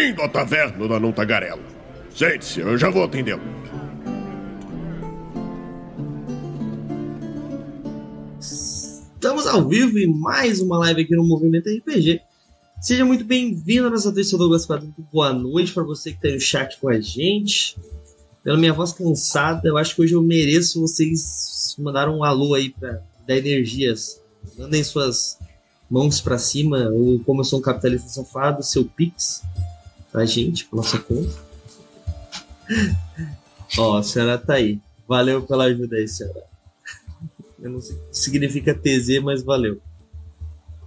Bem-vindo à taverna da Não Tagarela. Sente-se, eu já vou atendê-lo. Estamos ao vivo em mais uma live aqui no Movimento RPG. Seja muito bem-vindo à nossa terça Douglas Quadrinho. Boa noite para você que está no chat com a gente. Pela minha voz cansada, eu acho que hoje eu mereço vocês mandar um alô aí para dar energias. Mandem suas mãos para cima, ou como eu sou um capitalista safado, seu Pix pra gente, pra nossa conta. Ó, a senhora tá aí. Valeu pela ajuda aí, senhora. Eu não sei o que significa TZ, mas valeu.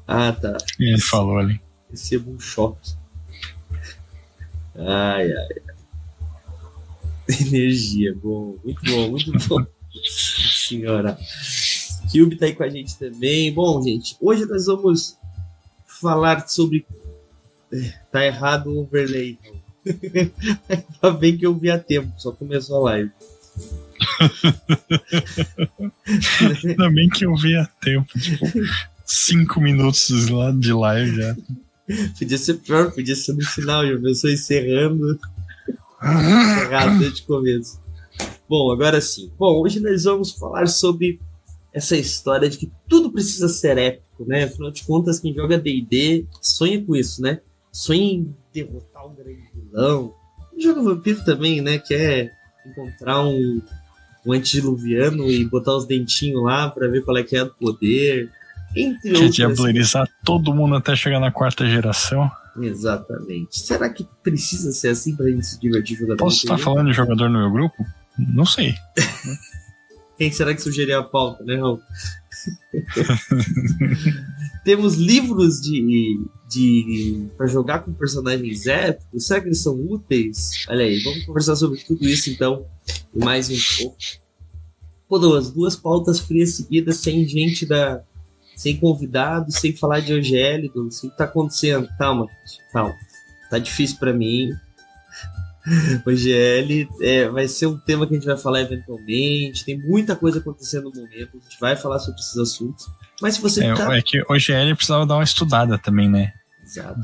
Ah, tá. Ele falou ali. Recebo um choque. Ai, ai. Energia, bom. Muito bom, muito bom. Senhora. Cube tá aí com a gente também. Bom, gente, hoje nós vamos falar sobre. Tá errado o overlay. Ainda bem que eu vi a tempo, só começou a live. Ainda bem que eu vi a tempo, tipo, cinco minutos lá de live já. Podia ser pior, podia ser no final, já pensou encerrando. Errado desde o começo. Bom, agora sim. Bom, hoje nós vamos falar sobre essa história de que tudo precisa ser épico, né? Afinal de contas, quem joga D&D sonha com isso, né? Sonha em derrotar um grande vilão. Quem joga vampiro também, né? Quer encontrar um, um antediluviano e botar os dentinhos lá para ver qual é que é o poder. Entre Quer outras... todo mundo até chegar na quarta geração. Exatamente. Será que precisa ser assim pra gente se divertir jogando Posso estar RPG? falando de jogador no meu grupo? Não sei. Quem será que sugeriu a pauta, né, Raul? Temos livros de, de para jogar com personagens épicos. Será que eles são úteis? Olha aí, vamos conversar sobre tudo isso então mais um pouco. Pô, duas, duas pautas frias seguidas, sem gente da. sem convidados, sem falar de OGL, Douglas. O que tá acontecendo? Calma, calma. Tá difícil para mim. OGL é, vai ser um tema que a gente vai falar eventualmente. Tem muita coisa acontecendo no momento. A gente vai falar sobre esses assuntos. Mas se você É, tá. é que o GL precisava dar uma estudada também, né? Exato.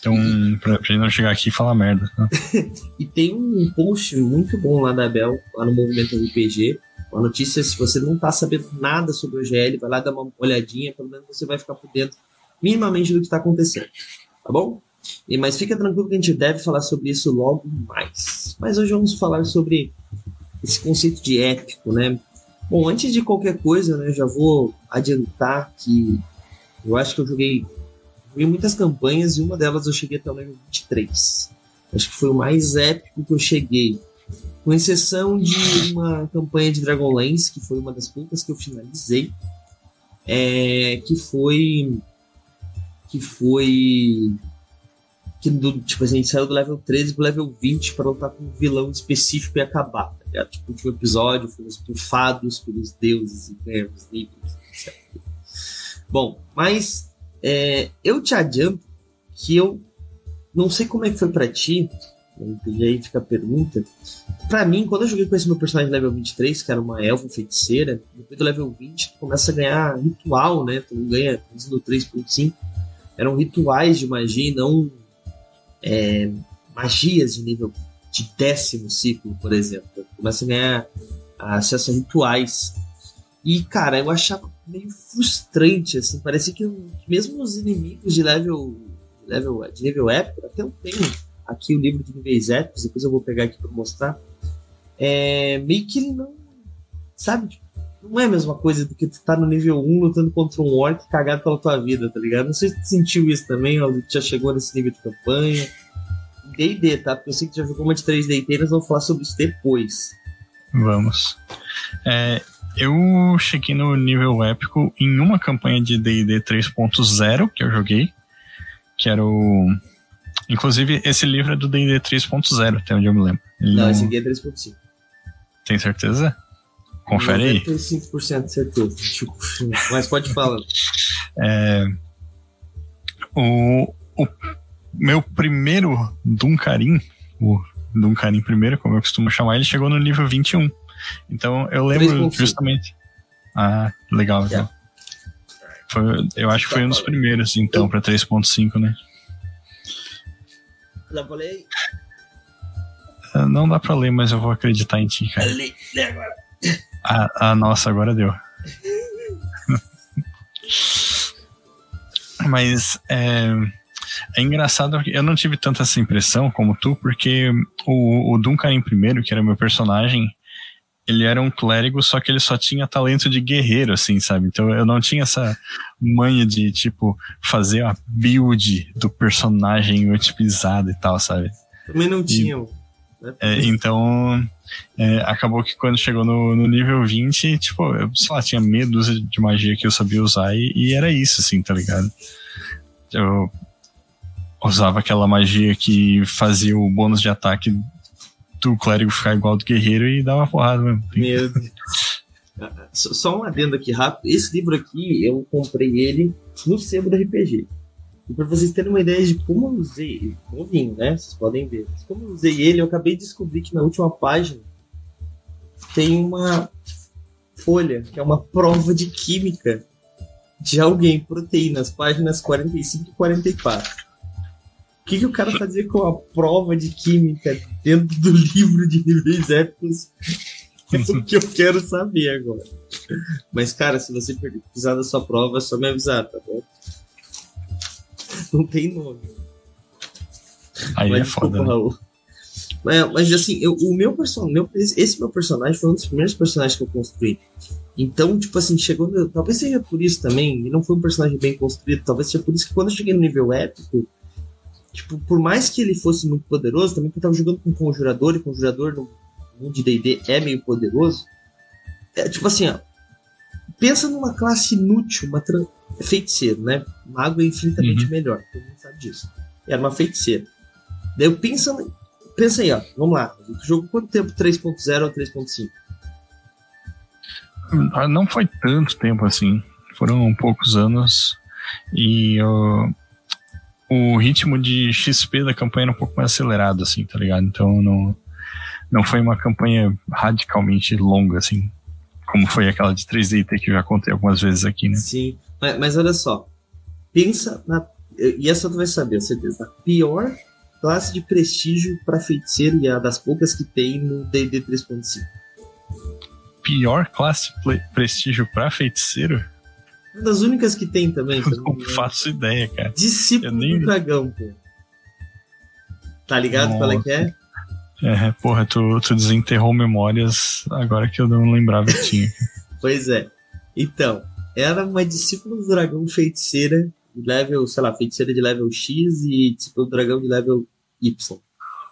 Então, pra, pra gente não chegar aqui e falar merda. né? E tem um post muito bom lá da Bel, lá no Movimento RPG. Uma notícia, se você não tá sabendo nada sobre o OGL, vai lá dar uma olhadinha, pelo menos você vai ficar por dentro minimamente do que está acontecendo. Tá bom? E, mas fica tranquilo que a gente deve falar sobre isso logo mais. Mas hoje vamos falar sobre esse conceito de épico, né? Bom, antes de qualquer coisa, né, já vou adiantar que eu acho que eu joguei, joguei muitas campanhas e uma delas eu cheguei até o level 23. Acho que foi o mais épico que eu cheguei. Com exceção de uma campanha de Dragonlance, que foi uma das poucas que eu finalizei. É, que foi. Que foi. Que do, tipo, a gente saiu do level 13 pro level 20 para lutar com um vilão específico e acabar. Tá ligado? Tipo, o último episódio fomos bufados pelos deuses e ganhamos níveis, etc. Bom, mas é, eu te adianto que eu não sei como é que foi pra ti, e aí fica a pergunta. Pra mim, quando eu joguei com esse meu personagem level 23, que era uma elfa feiticeira, depois do level 20, tu começa a ganhar ritual, né? Tu não ganha no 3.5. Eram rituais de magia e não é, magias de nível de décimo ciclo, por exemplo. Começa a ganhar acesso a rituais. E, cara, eu achava meio frustrante, assim. Parecia que mesmo os inimigos de level, level, de nível épico, até eu tenho aqui o livro de níveis épicos, depois eu vou pegar aqui para mostrar. É, meio que ele não. Sabe? Tipo, não é a mesma coisa do que tu tá no nível 1 lutando contra um orc cagado pela tua vida, tá ligado? Não sei se tu sentiu isso também, ou já chegou nesse nível de campanha. DD, tá? Porque eu sei que tu já jogou uma de 3D inteiras, vou falar sobre isso depois. Vamos. É, eu cheguei no nível épico em uma campanha de D&D 3.0 que eu joguei, que era o... Inclusive, esse livro é do D&D 3.0, até onde eu me lembro. Ele Não, não- esse aqui é 3.5. Tem certeza? Confere aí. 95% de certeza. Tipo, mas pode falar. É, o, o meu primeiro Duncarim, o Duncarim primeiro, como eu costumo chamar, ele chegou no nível 21. Então eu lembro 3.5. justamente. Ah, legal. Yeah. legal. Foi, eu acho que foi um dos primeiros, então, pra 3.5, né? Dá pra ler? Ah, Não dá pra ler, mas eu vou acreditar em ti, cara. Lê, lê agora. Ah, ah, nossa, agora deu. Mas é, é engraçado, que eu não tive tanta essa impressão como tu, porque o, o Duncan primeiro, que era meu personagem, ele era um clérigo, só que ele só tinha talento de guerreiro, assim, sabe? Então eu não tinha essa manha de, tipo, fazer a build do personagem otimizada e tal, sabe? Também não tinha. né? É, então, é, acabou que quando chegou no, no nível 20, tipo, eu, sei lá, tinha meia dúzia de magia que eu sabia usar e, e era isso, assim, tá ligado? Eu usava aquela magia que fazia o bônus de ataque do clérigo ficar igual do guerreiro e dava porrada mesmo. Meu Deus. Só só um adendo aqui rápido. Esse livro aqui, eu comprei ele no sebo do RPG. E pra vocês terem uma ideia de como eu usei ele, novinho, né? Vocês podem ver. Mas como eu usei ele, eu acabei de descobrir que na última página tem uma folha, que é uma prova de química de alguém, proteínas, páginas 45 e 44. O que, que o cara fazia com a prova de química dentro do livro de níveis épicos? É o que eu quero saber agora. Mas, cara, se você precisar da sua prova, é só me avisar, tá bom? Não tem nome. Aí mas é foda, né? Raul. Mas, mas, assim, eu- o meu personagem, esse meu personagem foi um dos primeiros personagens que eu construí. Então, tipo assim, chegou. no- talvez seja por isso também, e não foi um personagem bem construído, talvez seja por isso que quando eu cheguei no nível épico, tipo, por mais que ele fosse muito poderoso, também porque eu tava jogando com conjurador, e conjurador no mundo de DD é meio poderoso. É, tipo assim, ó. Pensa numa classe inútil, uma tran- feiticeiro, né? Mago é infinitamente Uhum. melhor, todo mundo sabe disso. Era uma feiticeira. Daí eu pensa, pensa aí, ó. Vamos lá. O jogo quanto tempo 3.0 ou 3.5? Ah, Não foi tanto tempo assim. Foram poucos anos. E ó, o ritmo de XP da campanha era um pouco mais acelerado, assim, tá ligado? Então não, não foi uma campanha radicalmente longa, assim. Como foi aquela de 3DT que eu já contei algumas vezes aqui, né? Sim. Mas, mas olha só. Pensa na. E essa tu vai saber, com certeza. A pior classe de prestígio para feiticeiro e a das poucas que tem no DD 3.5. Pior classe ple- prestígio pra feiticeiro? Uma das únicas que tem também. eu não faço ideia, cara. Discípulo nem- do dragão, pô. Tá ligado qual é que é? É, porra, tu, tu desenterrou memórias agora que eu não lembrava que tinha. Pois é. Então, era uma discípula do dragão feiticeira de level, sei lá, feiticeira de level X e discípula do dragão de level Y,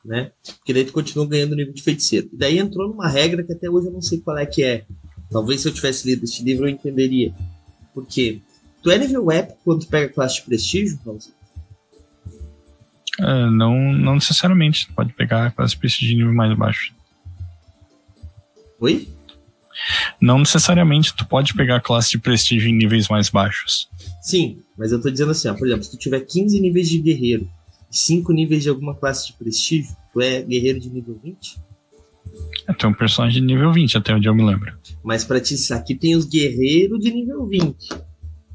né? Porque daí tu continua ganhando nível de feiticeiro. E daí entrou numa regra que até hoje eu não sei qual é que é. Talvez se eu tivesse lido este livro eu entenderia. Por quê? Tu é nível épico quando tu pega classe de prestígio, Raulzinho? É, não, não necessariamente. Tu pode pegar a classe prestígio de nível mais baixo. Oi? Não necessariamente tu pode pegar a classe de prestígio em níveis mais baixos. Sim, mas eu tô dizendo assim, ó, por exemplo, se tu tiver 15 níveis de guerreiro e 5 níveis de alguma classe de prestígio, tu é guerreiro de nível 20? É, tu é um personagem de nível 20, até onde eu me lembro. Mas pra ti, aqui tem os guerreiros de nível 20.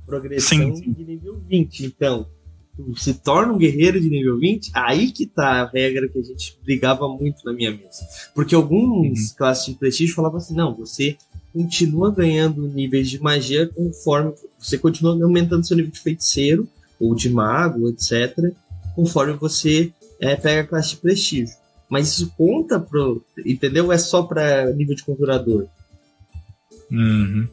Progressão Sim, sim. de nível 20. Então, tu se torna um guerreiro de nível 20, aí que tá a regra que a gente brigava muito na minha mesa. Porque alguns classes de prestígio falavam assim, não, você continua ganhando níveis de magia conforme você continua aumentando seu nível de feiticeiro ou de mago, etc, conforme você é, pega a classe de prestígio. Mas isso conta pro, entendeu? É só pra nível de conjurador. Uhum.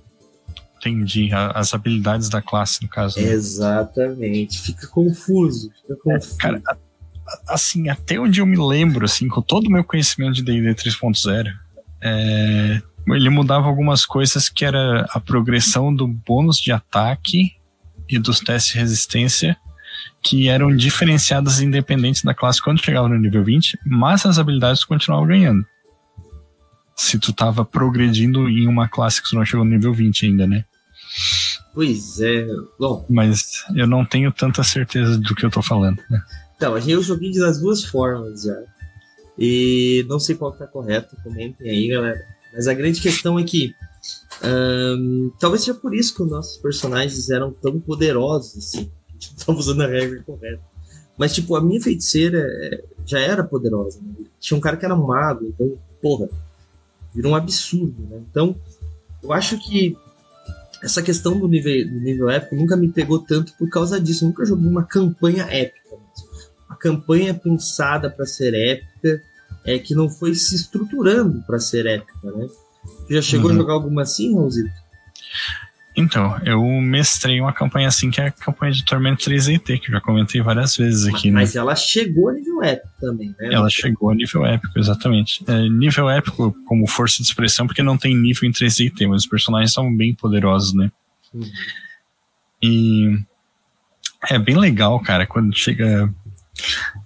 Entendi. As habilidades da classe, no caso. né? Exatamente. Fica confuso. Fica confuso. Cara, a- a- assim, até onde eu me lembro, assim, com todo o meu conhecimento de D&D 3.0, é, ele mudava algumas coisas que era a progressão do bônus de ataque e dos testes de resistência, que eram diferenciadas independentes da classe quando chegava no nível 20, mas as habilidades tu continuava ganhando. Se tu tava progredindo em uma classe que tu não chegou no nível 20 ainda, né? Pois é. Bom, Mas eu não tenho tanta certeza do que eu tô falando. né? então, a gente eu joguei das duas formas já. E não sei qual que tá correto, comentem aí, galera. Mas a grande questão é que talvez seja por isso que os nossos personagens eram tão poderosos, assim. A gente não tava usando a regra correta. Mas, tipo, a minha feiticeira é, já era poderosa. Né? Tinha um cara que era mago, então, porra, virou um absurdo, né? Então, eu acho que essa questão do nível, do nível épico nunca me pegou tanto por causa disso. Eu nunca joguei uma campanha épica. Uma campanha pensada para ser épica, é que não foi se estruturando para ser épica, né? Já chegou uhum. a jogar alguma assim, Raulzito? Então, eu mestrei uma campanha assim, que é a campanha de Tormento 3DT, que eu já comentei várias vezes aqui, Mas né? ela chegou a nível épico também, né? Ela chegou a nível épico, exatamente. É, nível épico como força de expressão, porque não tem nível em 3DT, mas os personagens são bem poderosos, né? Uhum. E é bem legal, cara, quando chega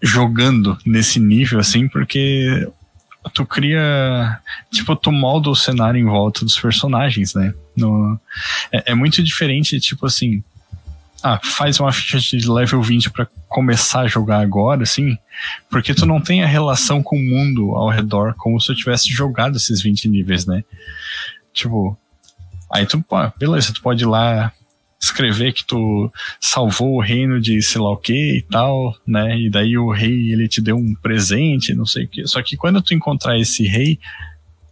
jogando nesse nível, assim, porque tu cria. Tipo, tu molda o cenário em volta dos personagens, né? No, é, é muito diferente, tipo assim. Ah, faz uma ficha de level 20 para começar a jogar agora, assim, porque tu não tem a relação com o mundo ao redor como se tu tivesse jogado esses 20 níveis, né? Tipo, aí tu, pô, beleza, tu pode ir lá escrever que tu salvou o reino de sei lá o que e tal, né? E daí o rei ele te deu um presente, não sei o que. Só que quando tu encontrar esse rei,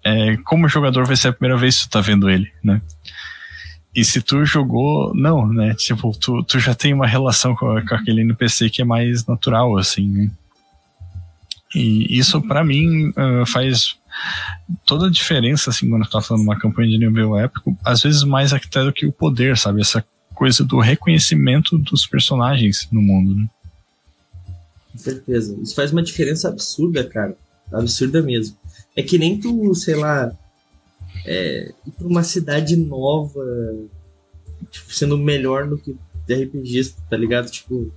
é, como jogador vai ser a primeira vez que tu tá vendo ele, né? E se tu jogou, não, né? Tipo, tu, tu já tem uma relação com, com aquele NPC que é mais natural, assim, né? E isso para mim uh, faz toda a diferença, assim, quando tu tá falando uma campanha de nível épico, às vezes mais até do que o poder, sabe? Essa coisa do reconhecimento dos personagens no mundo, né? Com certeza. Isso faz uma diferença absurda, cara. Absurda mesmo. É que nem tu, sei lá, é, ir pra uma cidade nova, tipo, sendo melhor no que RPG, tá ligado? Tipo,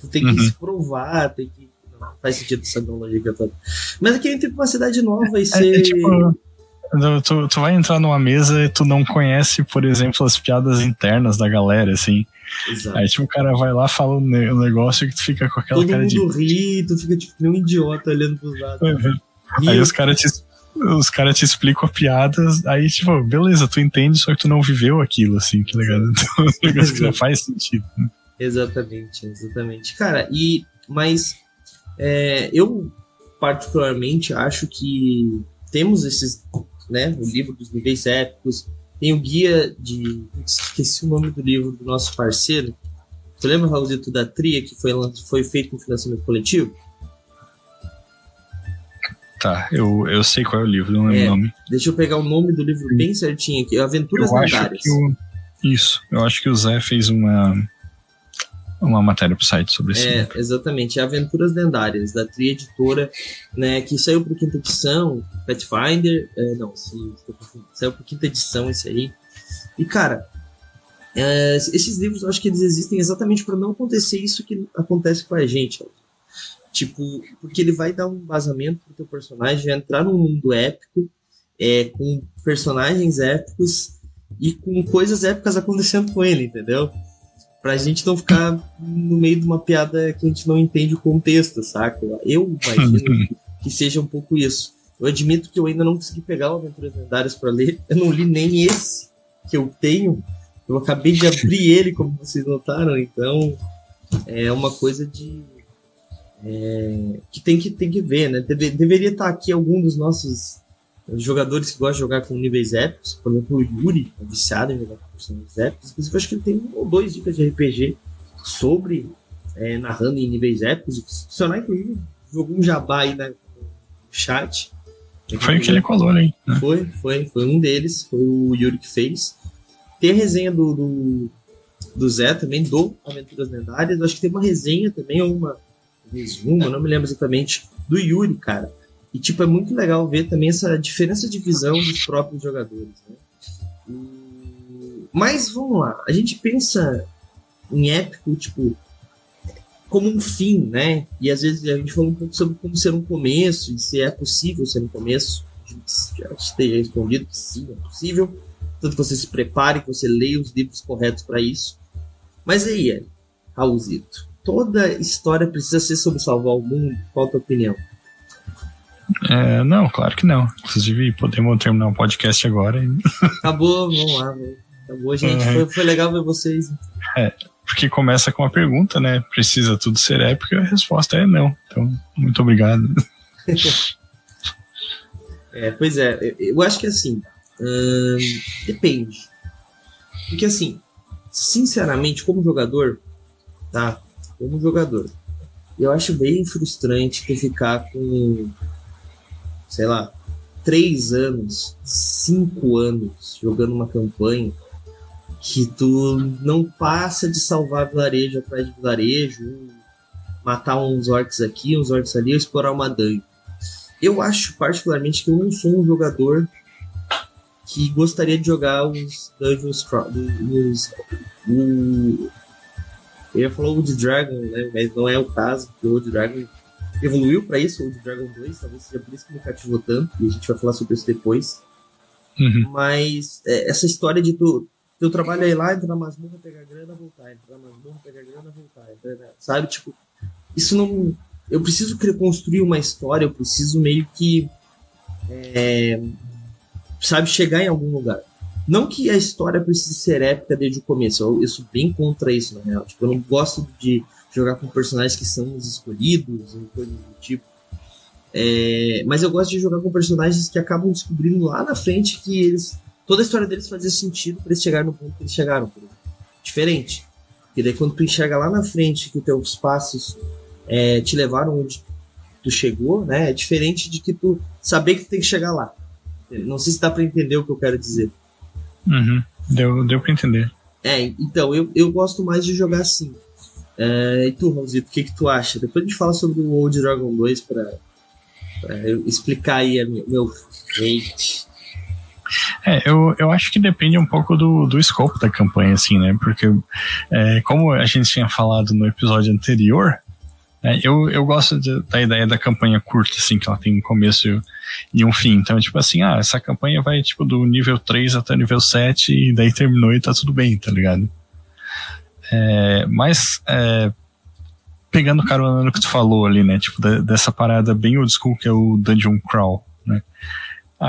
tu tem que uhum. se provar, tem que. Não faz sentido essa analogia toda. Mas é que nem ir pra uma cidade nova e ser. É, é tipo Tu, tu vai entrar numa mesa e tu não conhece, por exemplo, as piadas internas da galera, assim. Exato. Aí, tipo, o cara vai lá, fala um negócio que tu fica com aquela Todo cara de. Todo mundo ri, tu fica tipo um idiota olhando pros lados. Uhum. Aí os caras te, os cara te explicam a piada, aí, tipo, beleza, tu entende, só que tu não viveu aquilo, assim, que legal. Então, é um negócio que não faz sentido. Né? Exatamente, exatamente. Cara, e. Mas. É, eu, particularmente, acho que temos esses né? O livro dos níveis épicos. Tem o guia de. Esqueci o nome do livro do nosso parceiro. Você lembra, Raulzito, da Tria, que foi, foi feito com financiamento coletivo? Tá, eu, eu sei qual é o livro, não lembro é, o nome. Deixa eu pegar o nome do livro bem certinho aqui. Aventuras eu Lendárias. isso, eu acho que o Zé fez uma uma matéria para o site sobre isso. É, exatamente. É Aventuras Lendárias, da Tri Editora, né, que saiu para quinta edição, Pathfinder, é, não, sim, saiu para quinta edição esse aí. E, cara, é, esses livros eu acho que eles existem exatamente para não acontecer isso que acontece com a gente. Tipo, porque ele vai dar um vazamento pro teu personagem, entrar num mundo épico, é, com personagens épicos e com coisas épicas acontecendo com ele, entendeu? Pra gente não ficar no meio de uma piada que a gente não entende o contexto, saca? Eu imagino que seja um pouco isso. Eu admito que eu ainda não consegui pegar o Aventuras Lendárias para ler. Eu não li nem esse que eu tenho. Eu acabei de abrir ele, como vocês notaram, então é uma coisa de. É, que tem que tem que ver, né? Deve, deveria estar aqui algum dos nossos jogadores que gostam de jogar com níveis épicos, por exemplo, o Yuri é viciado em jogar com personagens épicos. Inclusive, acho que ele tem um ou dois dicas de RPG sobre é, narrando em níveis épicos. Se funcionar, inclusive, jogou um jabá aí no chat. Foi aquele color, hein? Foi, foi, foi um deles, foi o Yuri que fez. Tem a resenha do, do, do Zé também, do Aventuras Lendárias. Acho que tem uma resenha também, ou uma resumo, não me lembro exatamente, do Yuri, cara e, tipo, é muito legal ver também essa diferença de visão dos próprios jogadores, né? E... Mas, vamos lá, a gente pensa em épico, tipo, como um fim, né? E às vezes a gente fala um pouco sobre como ser um começo e se é possível ser um começo. Já esteja respondido que sim, é possível. Tanto que você se prepare, que você leia os livros corretos para isso. Mas aí, Raulzito, toda história precisa ser sobre salvar o mundo? Qual a tua opinião? É, não, claro que não. Inclusive, podemos terminar o podcast agora. Acabou, vamos lá. Acabou, gente. É. Foi, foi legal ver vocês. É, porque começa com uma pergunta, né? Precisa tudo ser épico? E a resposta é não. Então, muito obrigado. é, pois é, eu acho que assim, hum, depende. Porque assim, sinceramente, como jogador, tá? Como jogador, eu acho bem frustrante tu ficar com, sei lá, três anos, cinco anos jogando uma campanha que tu não passa de salvar vilarejo atrás de vilarejo, matar uns orcs aqui, uns orcs ali, explorar uma dungeon. Eu acho particularmente que eu não sou um jogador que gostaria de jogar os dungeons os, o, eu ia falar Old Dragon, né? Mas não é o caso, porque o Old Dragon evoluiu para isso, o Old Dragon 2, talvez seja por isso que me cativou tanto, e a gente vai falar sobre isso depois. Uhum. Mas é, essa história de tu, teu trabalho é ir lá, entrar na masmorra, pegar grana, voltar, entrar na masmorra, pegar grana, voltar, entrar, sabe? Tipo, isso não. Eu preciso construir uma história, eu preciso meio que. É, sabe, chegar em algum lugar. Não que a história precise ser épica desde o começo, eu, eu sou bem contra isso, na real. Tipo, eu não gosto de jogar com personagens que são os escolhidos ou coisas do tipo. É, mas eu gosto de jogar com personagens que acabam descobrindo lá na frente que eles. Toda a história deles fazia sentido para eles chegarem no ponto que eles chegaram. Diferente. E daí quando tu enxerga lá na frente que os teus passos é, te levaram onde tu chegou, né? É diferente de que tu saber que tu tem que chegar lá. Não sei se dá para entender o que eu quero dizer. Uhum. Deu, deu pra entender. É, então, eu, eu gosto mais de jogar assim. É, e tu, Raulzito, o que, que tu acha? Depois a gente fala sobre o Old Dragon 2 pra, pra explicar aí o meu hate. É, eu, eu acho que depende um pouco do, do escopo da campanha, assim, né? Porque, é, como a gente tinha falado no episódio anterior, é, eu, eu gosto de, da ideia da campanha curta, assim, que ela tem um começo e um fim. Então, tipo assim, ah, essa campanha vai, tipo, do nível 3 até nível 7 e daí terminou e tá tudo bem, tá ligado? É, mas, é, pegando carona no que tu falou ali, né, tipo, dessa parada bem old school que é o Dungeon Crawl, né?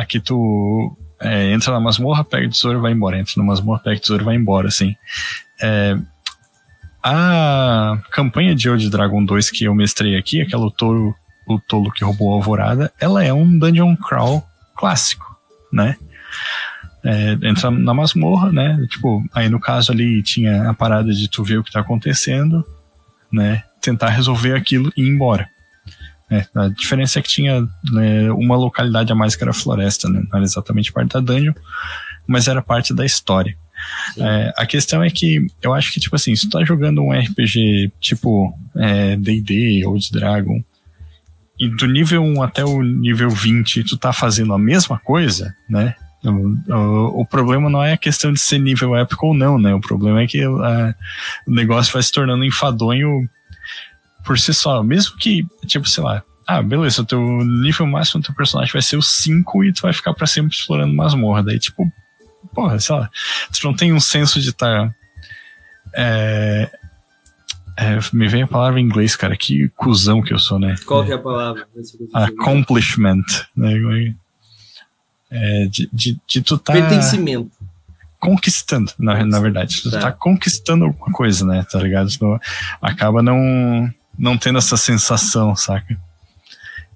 Que tu é, entra na masmorra, pega o tesouro e vai embora. Entra na masmorra, pega o tesouro e vai embora, assim. É, a campanha de Old Dragon 2 que eu mestrei aqui, aquela touro, o tolo que roubou a alvorada, ela é um dungeon crawl clássico, né? É, entra na masmorra, né? Tipo, aí no caso ali tinha a parada de tu ver o que tá acontecendo, né? Tentar resolver aquilo e ir embora. É, a diferença é que tinha né, uma localidade a mais que era floresta, né? Não era exatamente parte da dungeon, mas era parte da história. É, a questão é que eu acho que, tipo assim, se tu tá jogando um RPG tipo DD é, ou de Dragon, e do nível 1 até o nível 20 tu tá fazendo a mesma coisa, né? O, o, o, problema não é a questão de ser nível épico ou não, né? O problema é que a, o negócio vai se tornando enfadonho por si só. Mesmo que, tipo, sei lá, ah, beleza, o teu nível máximo do teu personagem vai ser o 5 e tu vai ficar para sempre explorando masmorra. Daí, tipo, porra, sei lá, tu não tem um senso de estar. Tá, é, é, me vem a palavra em inglês, cara, que cuzão que eu sou, né? Qual que é a palavra? Accomplishment, né? É, de, de, de tu tá. Pertencimento. Conquistando, na, na verdade. Tu tá. tá conquistando alguma coisa, né? Tá ligado? Tu acaba não, não tendo essa sensação, saca?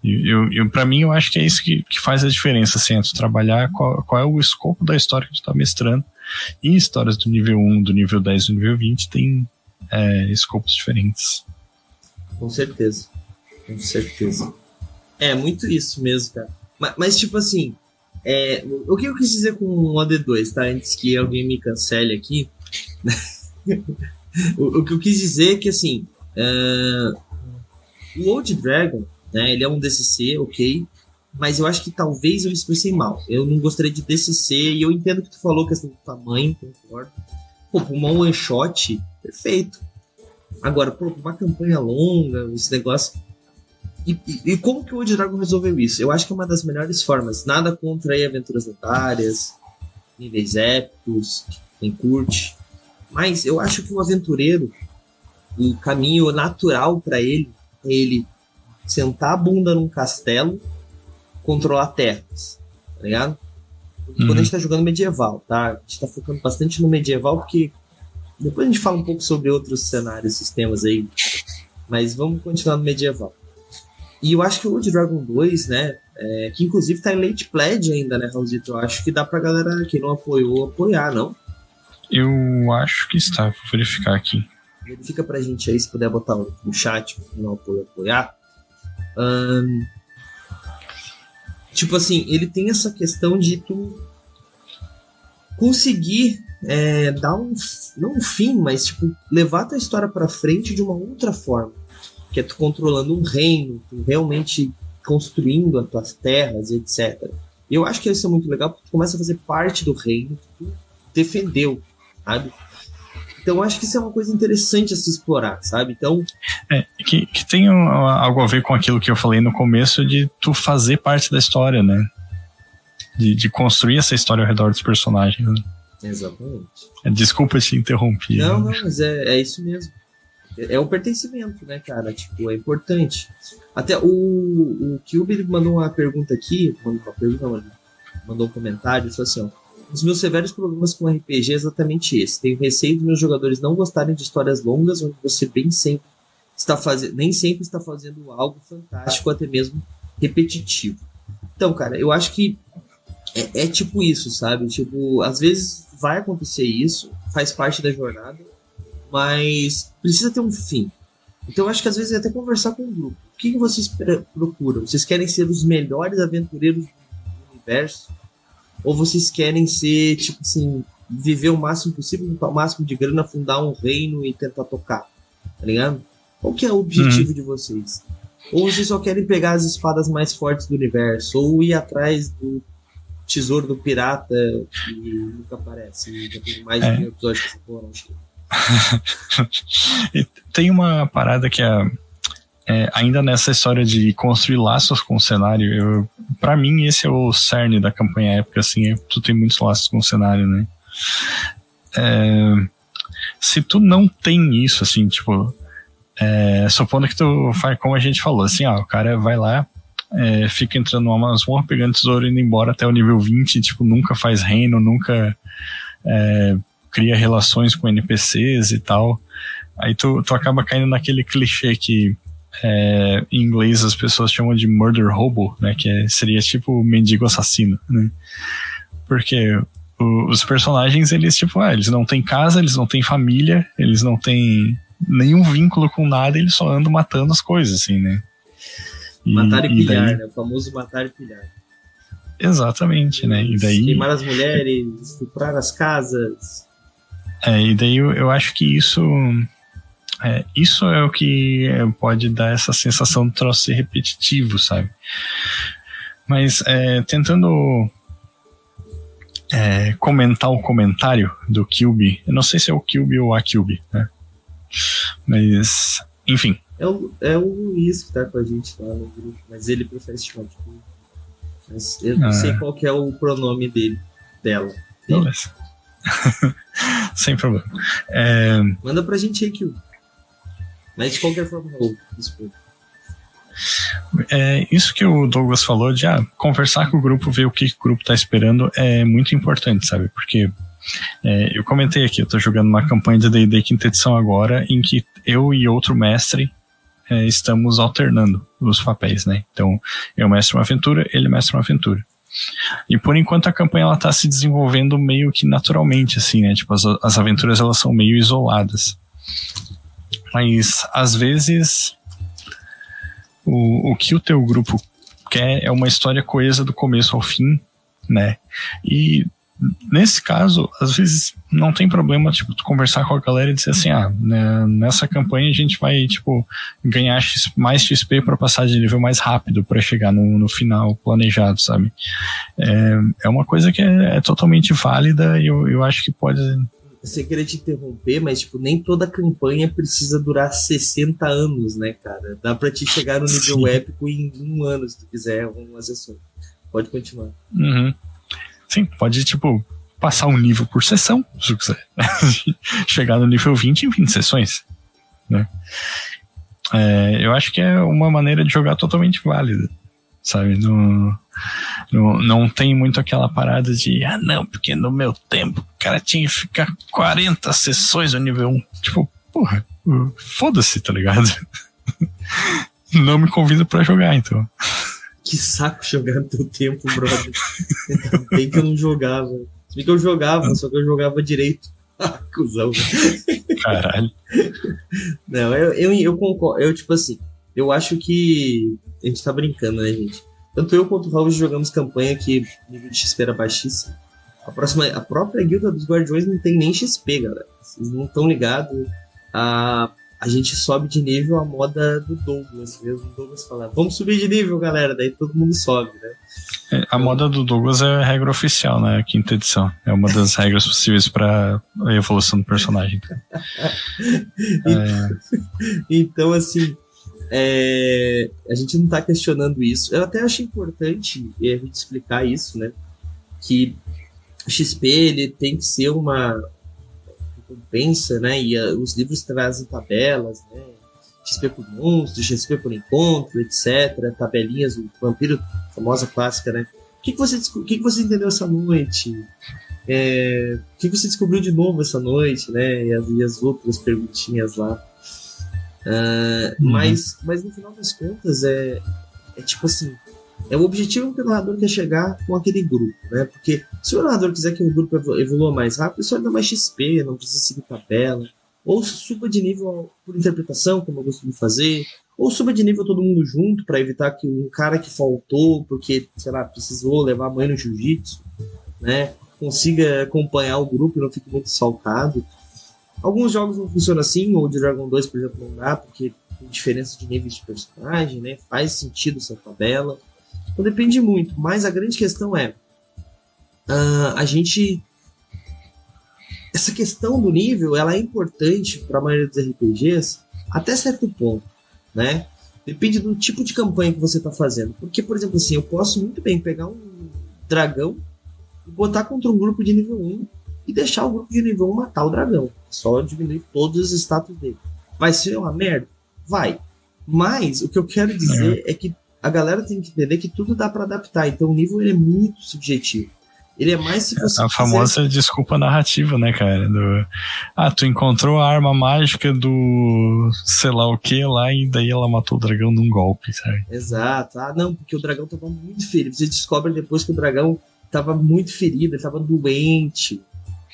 Eu, eu, para mim, eu acho que é isso que, que faz a diferença, assim, é tu trabalhar qual, qual é o escopo da história que tu tá mestrando. E histórias do nível 1, do nível 10 do nível 20 tem é, escopos diferentes. Com certeza. Com certeza. É, muito isso mesmo, cara. Mas, mas tipo assim, é, o que eu quis dizer com o OD2, tá? Antes que alguém me cancele aqui. o, o, que eu quis dizer é que, assim, uh, o Old Dragon, né? Ele é um DCC, ok. Mas eu acho que talvez eu me expressei mal. Eu não gostaria de DCC e eu entendo que tu falou questão do tamanho, concordo. Pô, uma one shot, perfeito. Agora, pô, uma campanha longa, esse negócio. E, e, como que o Dragon resolveu isso? Eu acho que é uma das melhores formas. Nada contra aí aventuras lendárias, níveis épicos, quem curte. Mas eu acho que o aventureiro, o caminho natural para ele é ele sentar a bunda num castelo, controlar terras, tá ligado? Uhum. Quando a gente tá jogando medieval, tá? A gente tá focando bastante no medieval porque Depois a gente fala um pouco sobre outros cenários, sistemas aí. Mas vamos continuar no medieval. E eu acho que o Dragon 2, né? É, que inclusive tá em late pledge ainda, né, Raulzito? Eu acho que dá pra galera que não apoiou apoiar, não? Eu acho que está, vou verificar aqui. Verifica pra gente aí, se puder botar no chat, pra não apoiou apoiar. Um, tipo assim, ele tem essa questão de tu conseguir é, dar um não um fim, mas tipo levar a tua história para frente de uma outra forma, que é tu controlando um reino, tu realmente construindo as tuas terras, etc. Eu acho que isso é muito legal porque tu começa a fazer parte do reino que tu defendeu, sabe? Então eu acho que isso é uma coisa interessante a se explorar, sabe? Então. É, que, que tem algo a ver com aquilo que eu falei no começo de tu fazer parte da história, né? De, de construir essa história ao redor dos personagens. Né? Exatamente. Desculpa te interromper. Não, não, mas é, é isso mesmo. É, o pertencimento, né, cara? Tipo, é importante. Até o, o Cube mandou uma pergunta aqui, mandou uma pergunta, mandou um comentário, falou assim, ó, os meus severos problemas com RPG é exatamente esse. Tenho receio dos meus jogadores não gostarem de histórias longas, onde você bem sempre está fazendo, nem sempre está fazendo algo fantástico, até mesmo repetitivo. Então, cara, eu acho que é, é tipo isso, sabe? Tipo, às vezes vai acontecer isso, faz parte da jornada, mas precisa ter um fim. Então eu acho que às vezes é até conversar com o grupo. O que, que vocês procuram? Vocês querem ser os melhores aventureiros do universo? Ou vocês querem ser, tipo assim, viver o máximo possível, juntar o máximo de grana, fundar um reino e tentar tocar? Tá ligado? Qual que é o objetivo uhum. de vocês? Ou vocês só querem pegar as espadas mais fortes do universo? Ou ir atrás do tesouro do pirata que nunca aparece? Já tem mais é. de um episódio que essa porra Tem uma parada que é é, ainda nessa história de construir laços com o cenário, para mim esse é o cerne da campanha épica, assim, é, tu tem muitos laços com o cenário, né? É, se tu não tem isso, assim, tipo, é, supondo que tu faz como a gente falou, assim, ó, o cara vai lá, é, fica entrando numa masmorra, pegando tesouro indo embora até o nível 20, tipo, nunca faz reino, nunca cria relações com NPCs e tal. Aí tu, tu acaba caindo naquele clichê que é, em inglês as pessoas chamam de murder hobo, né? Que é, seria tipo mendigo assassino, né? Porque o, os personagens, eles, tipo, ah, eles não têm casa, eles não têm família, eles não têm nenhum vínculo com nada, eles só andam matando as coisas, assim, né? E, matar e, e pilhar, daí... né? O famoso matar e pilhar. Exatamente, né? E daí... Queimar as mulheres, estuprar as casas. É, e daí eu, eu acho que isso é, isso é o que pode dar essa sensação de troço ser repetitivo, sabe? Mas é, tentando é, comentar o comentário do Cube, eu não sei se é o Cube ou a Cube, né? Mas, enfim. É o, é o Luiz que tá com a gente lá no grupo, mas ele prefere se chamar de Cube. Mas eu não ah. sei qual que é o pronome dele, dela. Beleza. Sem problema. É... Manda pra gente aí, Cube. Mas de qualquer forma. É, isso que o Douglas falou de ah, conversar com o grupo, ver o que, que o grupo está esperando é muito importante, sabe? Porque é, eu comentei aqui, eu estou jogando uma campanha de D&D quinta edição agora, em que eu e outro mestre é, estamos alternando os papéis, né? Então, eu mestre uma aventura, ele mestre uma aventura. E por enquanto a campanha ela tá se desenvolvendo meio que naturalmente, assim, né? Tipo, as, as aventuras elas são meio isoladas. Mas às vezes o, o que o teu grupo quer é uma história coesa do começo ao fim, né? E nesse caso, às vezes não tem problema, tipo, tu conversar com a galera e dizer assim, ah, né, nessa campanha a gente vai, tipo, ganhar mais XP para passar de nível mais rápido para chegar no, no final planejado, sabe? É, é uma coisa que é, é totalmente válida e eu, eu acho que pode sem querer te interromper, mas tipo, nem toda campanha precisa durar 60 anos, né, cara? Dá pra te chegar no nível Sim. épico em um ano, se tu quiser uma sessão. Pode continuar. Uhum. Sim, pode, tipo, passar um nível por sessão, se quiser. chegar no nível 20 em 20 sessões, né? É, eu acho que é uma maneira de jogar totalmente válida, sabe? No, Não, não tem muito aquela parada de, ah, não, porque no meu tempo o cara tinha que ficar 40 sessões no nível 1. Tipo, porra, foda-se, tá ligado? não me convida para jogar, então. Que saco jogar no teu tempo, brother. Ainda bem que eu não jogava. Se bem que eu jogava, só que eu jogava direito. Cusão. Caralho. Não, eu, eu, eu concordo. Eu, tipo assim, eu acho que. A gente tá brincando, né, gente? Tanto eu quanto o Raul jogamos campanha que nível de XP era baixíssimo. A, próxima, a própria guilda dos guardiões não tem nem XP, galera. Vocês não estão ligados. A, a gente sobe de nível a moda do Douglas mesmo. O Douglas fala, vamos subir de nível, galera. Daí todo mundo sobe, né? É, a moda do Douglas é a regra oficial, né? A quinta edição. É uma das regras possíveis para a evolução do personagem. é... então, assim, é... a gente não está questionando isso. Eu até acho importante a gente explicar isso, né? Que o XP ele tem que ser uma recompensa, né? E a, os livros trazem tabelas, né? XP por monstro, XP por encontro, etc. Tabelinhas, o vampiro, famosa clássica, né? O que, que, você, o que, que você entendeu essa noite? É, o que, você descobriu de novo essa noite, né? E as, e as outras perguntinhas lá. Uh, uhum. mas, mas no final das contas, é, é tipo assim: é o objetivo que o narrador quer chegar com aquele grupo, né? Porque se o narrador quiser que o grupo evolua mais rápido, só dá mais XP, não precisa seguir tabela. Ou suba de nível por interpretação, como eu costumo fazer, ou suba de nível todo mundo junto para evitar que um cara que faltou porque, sei lá, precisou levar a mãe no jiu-jitsu, né? Consiga acompanhar o grupo e não fique muito saltado. Alguns jogos não funcionam assim, ou de Dragon 2, por exemplo, não dá, porque tem diferença de níveis de personagem, né? Faz sentido essa tabela. Então depende muito, mas a grande questão é uh, a gente essa questão do nível ela é importante para a maioria dos RPGs até certo ponto, né? Depende do tipo de campanha que você está fazendo. Porque, por exemplo, assim, eu posso muito bem pegar um dragão e botar contra um grupo de nível 1 e deixar o grupo de nível 1 matar o dragão. Só diminuir todos os status dele. Vai ser uma merda? Vai. Mas o que eu quero dizer é, é que a galera tem que entender que tudo dá para adaptar. Então o nível ele é muito subjetivo. Ele é mais se você. A famosa desculpa narrativa, né, cara? Do, ah, tu encontrou a arma mágica do sei lá o que lá e daí ela matou o dragão num golpe, sabe? Exato. Ah, não, porque o dragão tava muito ferido. Você descobre depois que o dragão tava muito ferido, ele tava doente.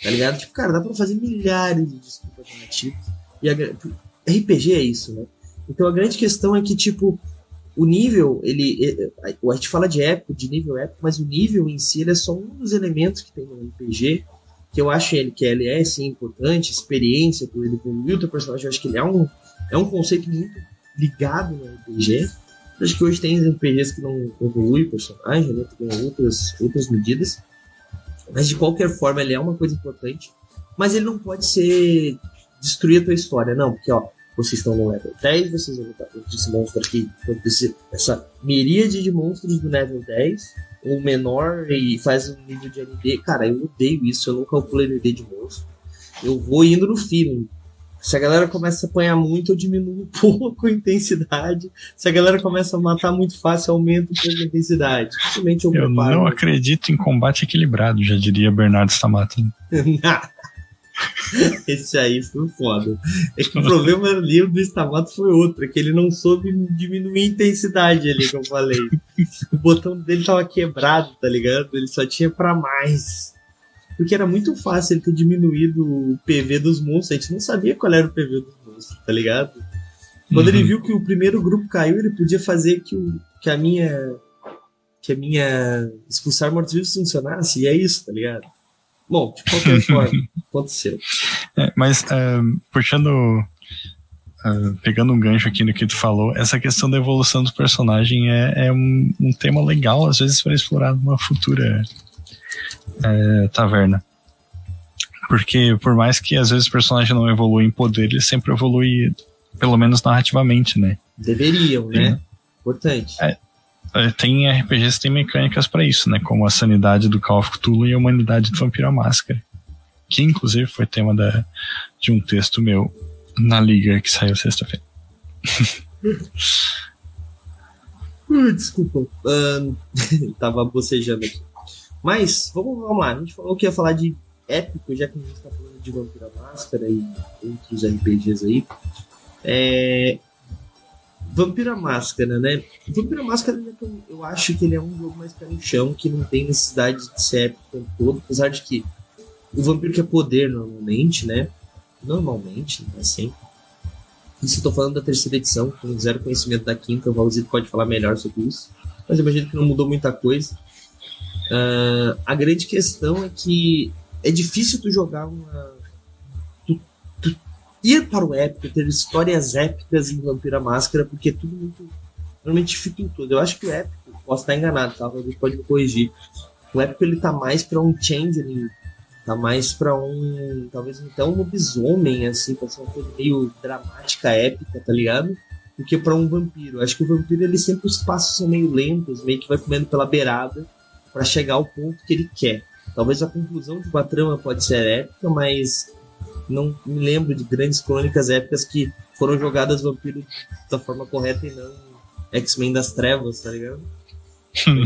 Tá ligado? Tipo, cara, dá pra fazer milhares de desculpas narrativas. E a, RPG é isso, né? Então a grande questão é que, tipo, o nível, ele, a gente fala de épico, de nível épico, mas o nível em si é só um dos elementos que tem no RPG, que eu acho ele, que ele é sim importante, experiência, por ele evoluir o teu personagem, eu acho que ele é um, é um conceito muito ligado no RPG. Eu acho que hoje tem RPGs que não evoluem o personagem, né, tem outras, outras medidas, mas de qualquer forma ele é uma coisa importante, mas ele não pode ser destruir a tua história, não, porque ó, vocês estão no level 10, vocês vão lutar contra esse monstro aqui, contra esse, essa miríade de monstros do level 10, ou menor, e faz um nível de ND. Cara, eu odeio isso, eu não calculo ND de monstro. Eu vou indo no feeling. Se a galera começa a apanhar muito, eu diminuo um pouco a intensidade. Se a galera começa a matar muito fácil, eu aumento um pouco a intensidade. Simplesmente eu, eu não acredito em combate equilibrado, já diria Bernardo Stamato. Esse aí foi foda. É que o problema ali do Stamato foi outro, é que ele não soube diminuir a intensidade ali, que eu falei. O botão dele tava quebrado, tá ligado? Ele só tinha para mais. Porque era muito fácil ele ter diminuído o PV dos monstros. A gente não sabia qual era o PV dos monstros, tá ligado? Quando uhum. ele viu que o primeiro grupo caiu, ele podia fazer que, o, que a minha. que a minha expulsar mortos-vivos funcionasse, e é isso, tá ligado? Bom, de qualquer forma, aconteceu. É, mas, uh, puxando. Uh, pegando um gancho aqui no que tu falou, essa questão da evolução do personagem é, é um, um, tema legal, às vezes, para explorar numa futura é, taverna. Porque, por mais que às vezes o personagem não evolui em poder, ele sempre evolui, pelo menos narrativamente, né? Deveriam, né? Importante. É, é, tem RPGs que tem mecânicas para isso, né? Como a sanidade do Call of Cthulhu e a humanidade do Vampiro à Máscara. Que inclusive foi tema da, de um texto meu na liga que saiu sexta-feira. Desculpa. Uh, tava bocejando aqui. Mas, vamos, vamos lá. A gente falou que ia falar de épico, já que a gente tá falando de Vampira Máscara e outros RPGs aí. É... Vampira Máscara, né? Vampira Máscara, eu acho que ele é um jogo mais pé chão, que não tem necessidade de ser épico todo, apesar de que o vampiro quer poder normalmente, né? Normalmente, não é sempre. Isso eu tô falando da terceira edição, com zero conhecimento da quinta, o Valzito pode falar melhor sobre isso. Mas eu imagino que não mudou muita coisa. Uh, a grande questão é que é difícil tu jogar uma. Ir para o épico, ter histórias épicas em Vampira Máscara, porque é tudo muito. Em tudo. Eu acho que o épico, posso estar enganado, tá? Alguém pode me corrigir. O épico ele tá mais para um changeling Tá mais pra um. Talvez até um lobisomem, assim, pra ser uma coisa meio dramática, épica, tá ligado? Do que pra um vampiro. Acho que o vampiro, ele sempre os passos são meio lentos, meio que vai comendo pela beirada para chegar ao ponto que ele quer. Talvez a conclusão de uma trama pode ser épica, mas não me lembro de grandes crônicas épicas que foram jogadas vampiro da forma correta e não X-Men das Trevas, tá ligado?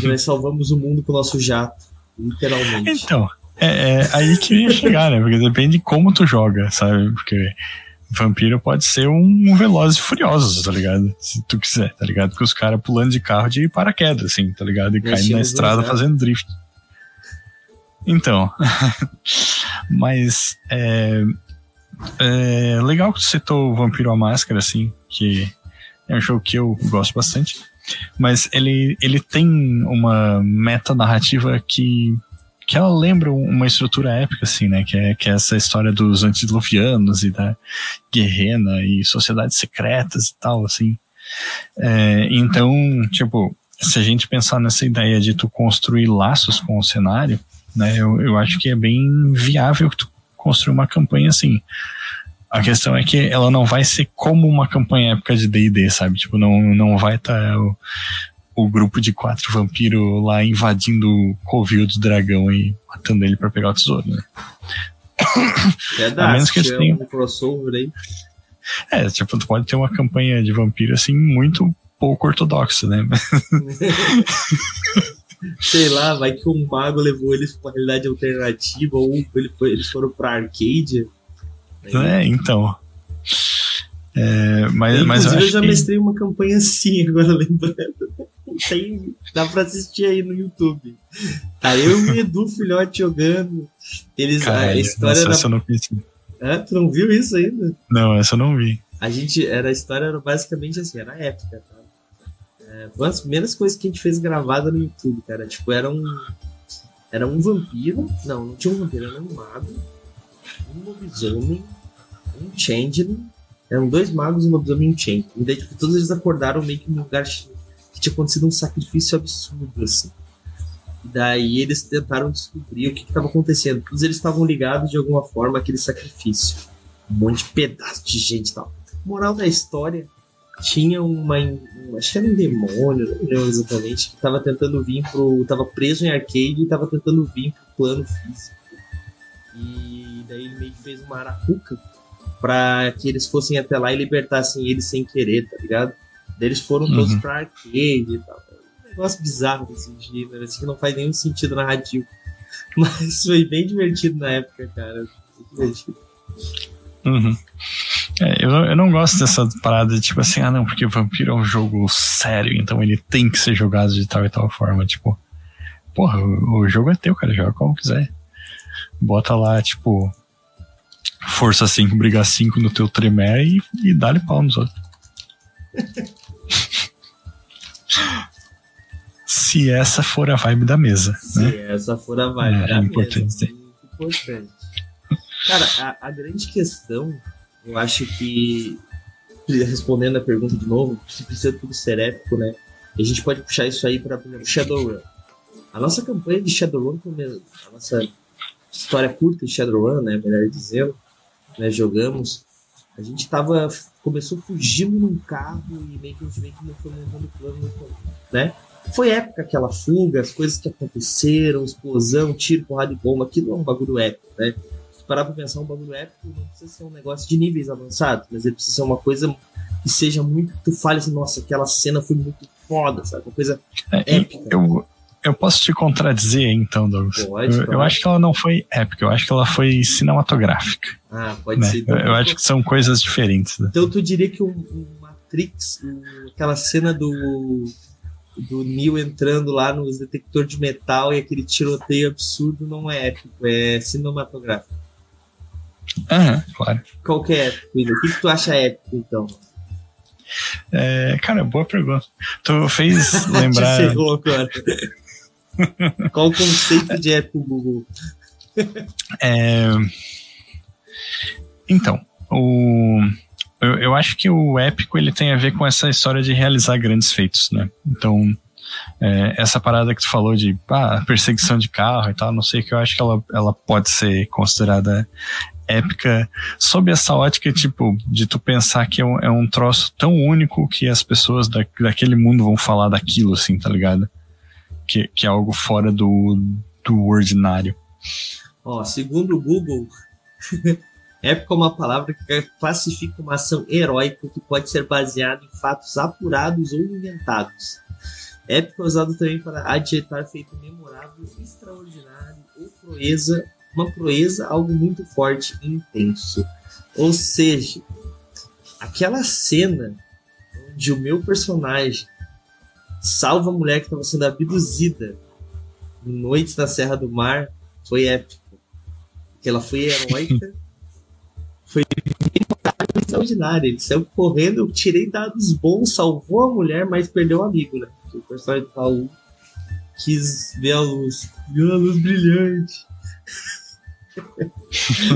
nós salvamos o mundo com o nosso jato, literalmente. Então, é, é aí que ia chegar, né? Porque depende de como tu joga, sabe? Porque vampiro pode ser um, Velozes e Furiosos, tá ligado? Se tu quiser, tá ligado? Porque os caras pulando de carro de paraquedas, assim, tá ligado? E caindo na estrada fazendo drift. Então, mas é, é legal que tu citou o Vampiro à Máscara, assim, que é um jogo que eu gosto bastante, mas ele, ele tem uma meta narrativa que que ela lembra uma estrutura épica, assim, né? Que é, que é essa história dos antediluvianos e da guerrena e sociedades secretas e tal, assim. É, então, tipo, se a gente pensar nessa ideia de tu construir laços com o cenário, né? Eu, eu acho que é bem viável que tu construir uma campanha assim. A questão é que ela não vai ser como uma campanha épica de D&D, sabe? Tipo, não, não vai estar tá o grupo de quatro vampiros lá invadindo o covil do dragão e matando ele para pegar o tesouro, né? Verdade, a menos que eles tenham um crossover aí. É, tipo, tu pode ter uma campanha de vampiro assim muito pouco ortodoxa, né? Sei lá, vai que um mago levou eles pra uma realidade alternativa ou ele foi, eles foram pra arcade. É, então. É, mas, mas eu, eu já que... mestrei uma campanha assim, agora lembrando. Tem, dá pra assistir aí no YouTube. Tá eu e o Edu Filhote jogando. Eles, Caralho, a história nossa, da... não. É, tu não viu isso ainda? Não, essa eu não vi. A gente, era, a história era basicamente assim, era épica, tá? É, uma das primeiras coisas que a gente fez gravada no YouTube, cara. Tipo, era um. Era um vampiro. Não, não tinha um vampiro, era um mago. Um lobisomem. Um changeling. Eram dois magos, um lobisomem e um changeling. E daí, tipo, todos eles acordaram meio que num lugar tinha acontecido um sacrifício absurdo, assim. E daí eles tentaram descobrir o que estava acontecendo. Todos eles estavam ligados de alguma forma àquele sacrifício. Um monte de pedaço de gente e tal. Moral da história, tinha uma. Acho que era um demônio, não lembro exatamente, que estava tentando vir pro. tava preso em arcade e estava tentando vir pro plano físico. E daí ele meio que fez uma arapuca para que eles fossem até lá e libertassem ele sem querer, tá ligado? Eles foram uhum. todos pra arcade e tal. Um negócio bizarro desse gênero, assim, que não faz nenhum sentido narrativo. Mas foi bem divertido na época, cara. divertido. Uhum. É, eu, eu não gosto dessa parada de tipo assim, ah não, porque Vampiro é um jogo sério, então ele tem que ser jogado de tal e tal forma. Tipo, porra, o, o jogo é teu, cara, joga como quiser. Bota lá, tipo, força 5, briga 5 no teu tremé e, e dá-lhe pau nos outros. Se essa for a vibe da mesa. Se né? essa for a vibe é, da é importante mesa. Dizer. Importante. Cara, a, a, grande questão, eu acho que, respondendo a pergunta de novo, se precisa tudo ser épico, né? a gente pode puxar isso aí para, por exemplo, Shadowrun. A nossa campanha de Shadowrun, a nossa história curta de Shadowrun, né, melhor dizendo, né, jogamos, a gente tava começou fugindo num carro e meio que a gente meio que não foi montando plano, né? Foi época aquela fuga, as coisas que aconteceram, explosão, tiro, porrada de bomba, aquilo é um bagulho épico, né? Parar pra pensar, um bagulho épico não precisa ser um negócio de níveis avançados, mas ele precisa ser uma coisa que seja muito. Tu fale assim, nossa, aquela cena foi muito foda, sabe? Uma coisa é, épica. Eu, eu posso te contradizer então, Douglas. Pode, eu, eu, acho que ela não foi épica, eu acho que ela foi cinematográfica. Ah, pode né? ser. Então, eu, eu acho que são coisas diferentes. Né? Então tu diria que o, o Matrix, aquela cena do do Neo entrando lá nos detector de metal e aquele tiroteio absurdo não é épico, é cinematográfico. Aham, claro. Qual que é épico, O que, que tu acha épico, então? É, cara, boa pergunta. Tu fez lembrar. Chegou agora. Qual o conceito de épico, Google? É... Então, o eu, eu acho que o épico ele tem a ver com essa história de realizar grandes feitos, né? Então, é, essa parada que tu falou de ah, perseguição de carro e tal, não sei que eu acho que ela, ela pode ser considerada épica sob essa ótica, tipo, de tu pensar que é um, é um troço tão único que as pessoas da, daquele mundo vão falar daquilo, assim, tá ligado? Que, que é algo fora do, do ordinário. Ó, segundo o Google, Épica é uma palavra que classifica uma ação heróica que pode ser baseada em fatos apurados ou inventados. Épico é usado também para adjetar feito memorável, extraordinário ou proeza, uma proeza, algo muito forte e intenso. Ou seja, aquela cena onde o meu personagem salva a mulher que estava sendo abduzida em Noites na Serra do Mar foi épico. Porque ela foi heróica foi extraordinário. Ele saiu correndo, eu tirei dados bons, salvou a mulher, mas perdeu o amigo, né? O personagem do Raul quis ver a luz. Viu a luz brilhante.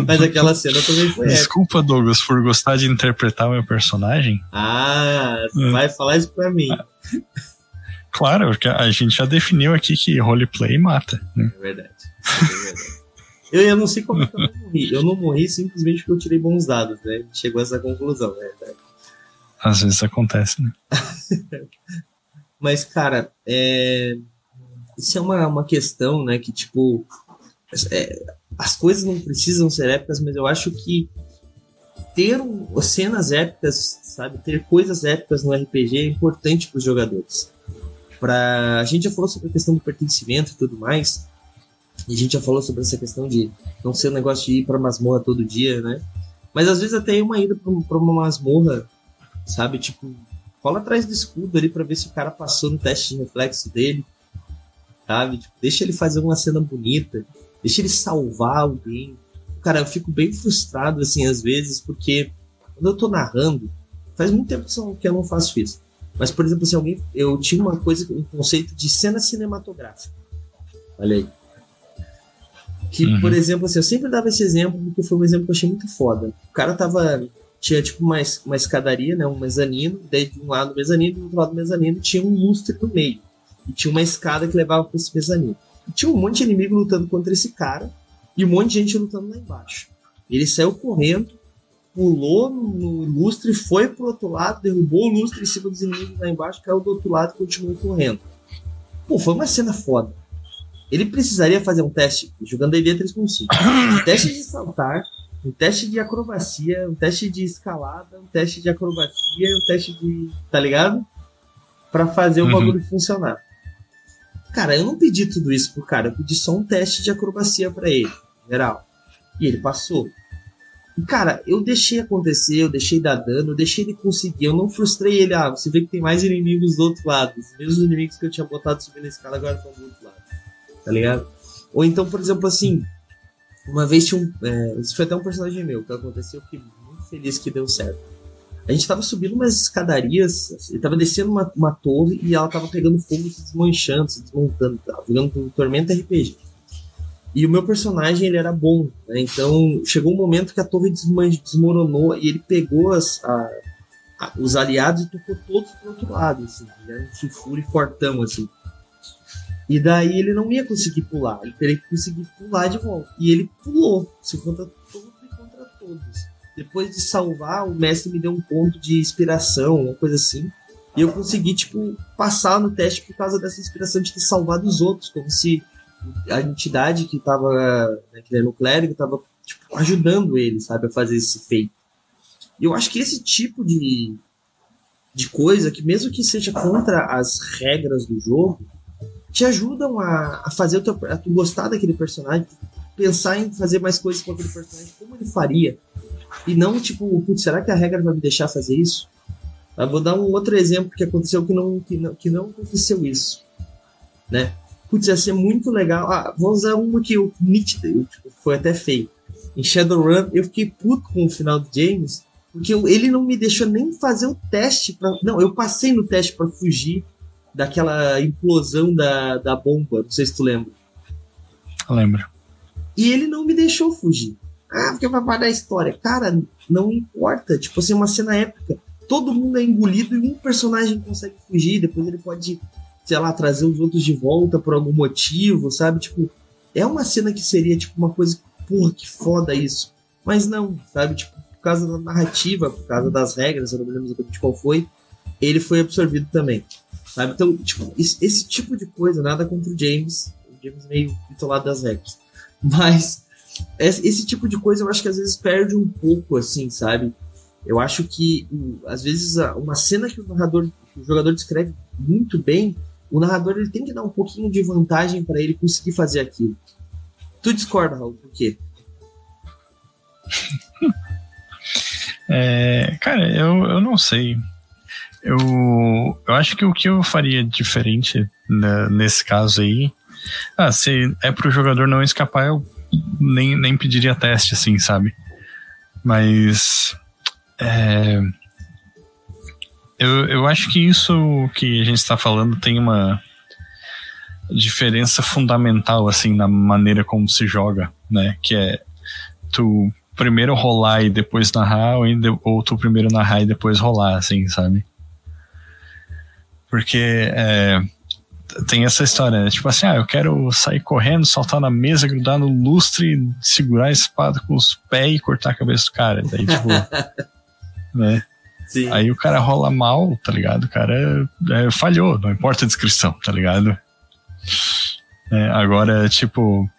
mas aquela cena também foi Desculpa, épica. Douglas, por gostar de interpretar o meu personagem. Ah, você vai falar isso pra mim. Claro, porque a gente já definiu aqui que roleplay mata. Né? É verdade. É verdade. Eu, eu não sei como é que eu não morri. Eu não morri simplesmente porque eu tirei bons dados, né? Chegou a essa conclusão, né? Às vezes acontece, né? Mas, cara, é... isso é uma, uma questão, né? Que, tipo, é... as coisas não precisam ser épicas, mas eu acho que ter um... cenas épicas, sabe? Ter coisas épicas no RPG é importante para os jogadores. Pra... A gente já falou sobre a questão do pertencimento e tudo mais, e a gente já falou sobre essa questão de não ser um negócio de ir pra masmorra todo dia, né? Mas às vezes até uma ida pra uma masmorra, sabe? Tipo, cola atrás do escudo ali pra ver se o cara passou no teste de reflexo dele, sabe? Tipo, deixa ele fazer uma cena bonita, deixa ele salvar alguém. Cara, eu fico bem frustrado, assim, às vezes, porque quando eu tô narrando, faz muito tempo que eu não faço isso. Mas, por exemplo, se alguém. Eu tinha uma coisa, um conceito de cena cinematográfica. Olha aí. Que, uhum. por exemplo, assim, eu sempre dava esse exemplo porque foi um exemplo que eu achei muito foda. O cara tava. Tinha tipo uma, uma escadaria, né? Um mezanino, daí de um lado do mezanino, do outro lado do mezanino tinha um lustre no meio. E tinha uma escada que levava para esse mezanino. E tinha um monte de inimigo lutando contra esse cara e um monte de gente lutando lá embaixo. Ele saiu correndo, pulou no lustre, foi pro outro lado, derrubou o lustre em cima dos inimigos lá embaixo, caiu do outro lado e continuou correndo. Pô, foi uma cena foda. Ele precisaria fazer um teste, jogando D&D 3.5, um teste de saltar, um teste de acrobacia, um teste de escalada, um teste de acrobacia, um teste de... tá ligado? para fazer o uhum. bagulho funcionar. Cara, eu não pedi tudo isso pro cara, eu pedi só um teste de acrobacia para ele, geral. E ele passou. E, cara, eu deixei acontecer, eu deixei dar dano, eu deixei ele conseguir, eu não frustrei ele. Ah, você vê que tem mais inimigos do outro lado. Os mesmos inimigos que eu tinha botado subindo a escada agora estão do outro lado tá ligado? Ou então, por exemplo, assim, uma vez tinha um. É, isso foi até um personagem meu que aconteceu, eu fiquei muito feliz que deu certo. A gente tava subindo umas escadarias, ele tava descendo uma, uma torre e ela tava pegando fogo, se desmanchando, se desmontando, tava jogando um Tormenta RPG. E o meu personagem, ele era bom, né? Então, chegou um momento que a torre desmoronou e ele pegou as, a, a, os aliados e tocou todos pro outro lado, assim. Era um sulfure fortão, assim. E daí ele não ia conseguir pular, ele teria que conseguir pular de volta. E ele pulou, se contra todos e contra todos. Depois de salvar, o mestre me deu um ponto de inspiração, uma coisa assim. E eu consegui, tipo, passar no teste por causa dessa inspiração de ter salvado os outros, como se a entidade que tava, né, que era no clérigo, tava tipo, ajudando ele, sabe, a fazer esse feito. E eu acho que esse tipo de, de coisa que, mesmo que seja contra as regras do jogo, te ajudam a, a fazer o teu, a tu gostar daquele personagem, pensar em fazer mais coisas com aquele personagem, como ele faria. E não tipo, putz, será que a regra vai me deixar fazer isso? Eu vou dar um outro exemplo que aconteceu que não, que não, que não aconteceu isso. Né? Putz, ia ser muito legal. Ah, vou usar uma que o nítido, tipo, foi até feio. Em Shadowrun, eu fiquei puto com o final do James, porque ele não me deixou nem fazer o teste. Pra... Não, eu passei no teste para fugir daquela implosão da, da bomba. Não sei se tu lembra. lembro. E ele não me deixou fugir. Ah, porque vai parar a história. Cara, não importa. Tipo assim, uma cena épica. Todo mundo é engolido e um personagem consegue fugir. Depois ele pode, sei lá, trazer os outros de volta por algum motivo, sabe? Tipo, é uma cena que seria, tipo, uma coisa. Porra, que foda isso. Mas não, sabe? Tipo, por causa da narrativa, por causa das regras, eu não me lembro exatamente qual foi, ele foi absorvido também. Sabe? Então, tipo, esse, esse tipo de coisa, nada contra o James. O James meio bitolado das regras. Mas esse tipo de coisa eu acho que às vezes perde um pouco, assim, sabe? Eu acho que às vezes uma cena que o narrador, o jogador descreve muito bem, o narrador ele tem que dar um pouquinho de vantagem para ele conseguir fazer aquilo. Tu discorda, Raul? Por quê? é, cara, eu, eu não sei. Eu, eu acho que o que eu faria diferente né, nesse caso aí. Ah, se é pro jogador não escapar, eu nem, nem pediria teste, assim, sabe? Mas. É, eu, eu acho que isso que a gente está falando tem uma diferença fundamental, assim, na maneira como se joga, né? Que é tu primeiro rolar e depois narrar, ou, ou tu primeiro narrar e depois rolar, assim, sabe? Porque é, tem essa história, né? Tipo assim, ah, eu quero sair correndo, saltar na mesa, grudar no lustre, segurar a espada com os pés e cortar a cabeça do cara. Daí, tipo. né? Sim. Aí o cara rola mal, tá ligado? O cara é, falhou, não importa a descrição, tá ligado? É, agora, tipo,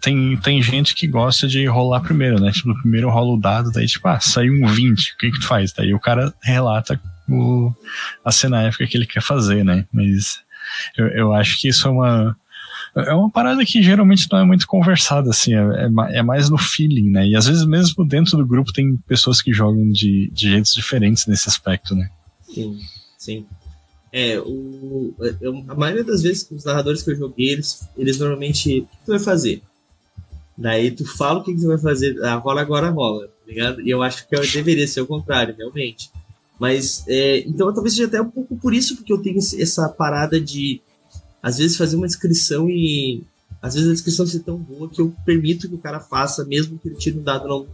tem, tem gente que gosta de rolar primeiro, né? Tipo, primeiro rola o dado, daí, tipo, ah, saiu um 20, o que que tu faz? Daí o cara relata o, a cena épica que ele quer fazer, né? Mas eu, eu acho que isso é uma. É uma parada que geralmente não é muito conversada, assim, é, é, é, mais no feeling, né? E às vezes mesmo dentro do grupo tem pessoas que jogam de, de jeitos diferentes nesse aspecto, né? Sim, sim. É, o, eu, a maioria das vezes os narradores que eu joguei, eles, eles normalmente. O que tu vai fazer? Daí tu fala o que, que você vai fazer, ah, rola agora, rola, tá ligado? E eu acho que eu deveria ser o contrário, realmente. Mas, é, então talvez seja até um pouco por isso porque eu tenho essa parada de, às vezes, fazer uma descrição e. Às vezes a descrição ser tão boa que eu permito que o cara faça, mesmo que ele tire um dado não,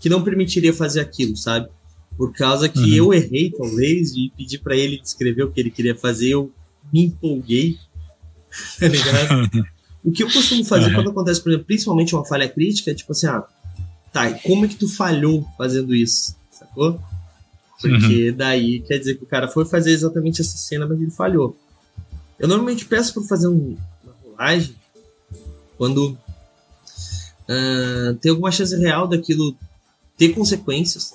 que não permitiria fazer aquilo, sabe? Por causa que uhum. eu errei, talvez, e pedi para ele descrever o que ele queria fazer, eu me empolguei. tá ligado? o que eu costumo fazer uhum. quando acontece, por exemplo, principalmente uma falha crítica, é tipo assim, ah, tá, e como é que tu falhou fazendo isso? Sacou? Porque uhum. daí quer dizer que o cara foi fazer exatamente essa cena, mas ele falhou. Eu normalmente peço para fazer um, uma rolagem quando uh, tem alguma chance real daquilo ter consequências.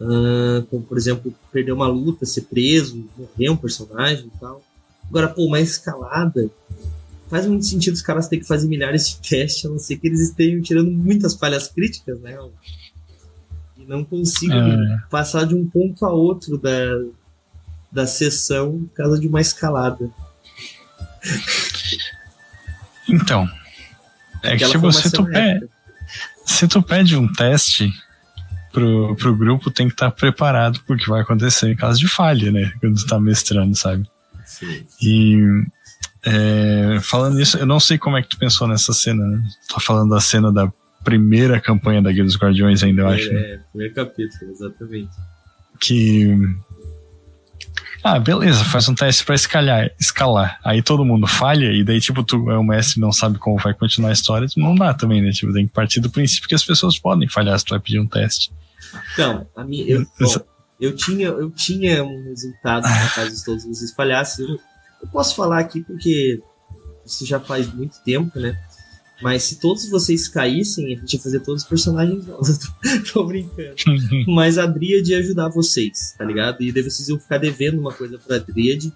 Uh, como, por exemplo, perder uma luta, ser preso, morrer um personagem e tal. Agora, pô, uma escalada faz muito sentido os caras terem que fazer milhares de testes, a não ser que eles estejam tirando muitas falhas críticas, né? E não consigo é. passar de um ponto a outro da, da sessão por causa de uma escalada. Então, é que tipo, se tu, pede, se tu pede um teste pro, pro grupo, tem que estar tá preparado pro que vai acontecer em caso de falha, né? Quando tu tá mestrando, sabe? Sim. E é, falando nisso, eu não sei como é que tu pensou nessa cena, né? Tá falando da cena da primeira campanha da Guia dos Guardiões ainda, eu é, acho. Né? É, primeiro capítulo, exatamente. Que. Ah, beleza, faz um teste pra escalar, escalar. Aí todo mundo falha, e daí, tipo, tu é o mestre não sabe como vai continuar a história, não dá também, né? Tipo, tem que partir do princípio que as pessoas podem falhar se tu vai pedir um teste. Então, a minha, eu, bom, eu, tinha, eu tinha um resultado na caso todos vocês falhassem. Eu, eu posso falar aqui porque isso já faz muito tempo, né? Mas se todos vocês caíssem, a gente ia fazer todos os personagens novos. Tô brincando. Mas a Dríade ia ajudar vocês, tá ligado? E daí vocês iam ficar devendo uma coisa pra Dríade.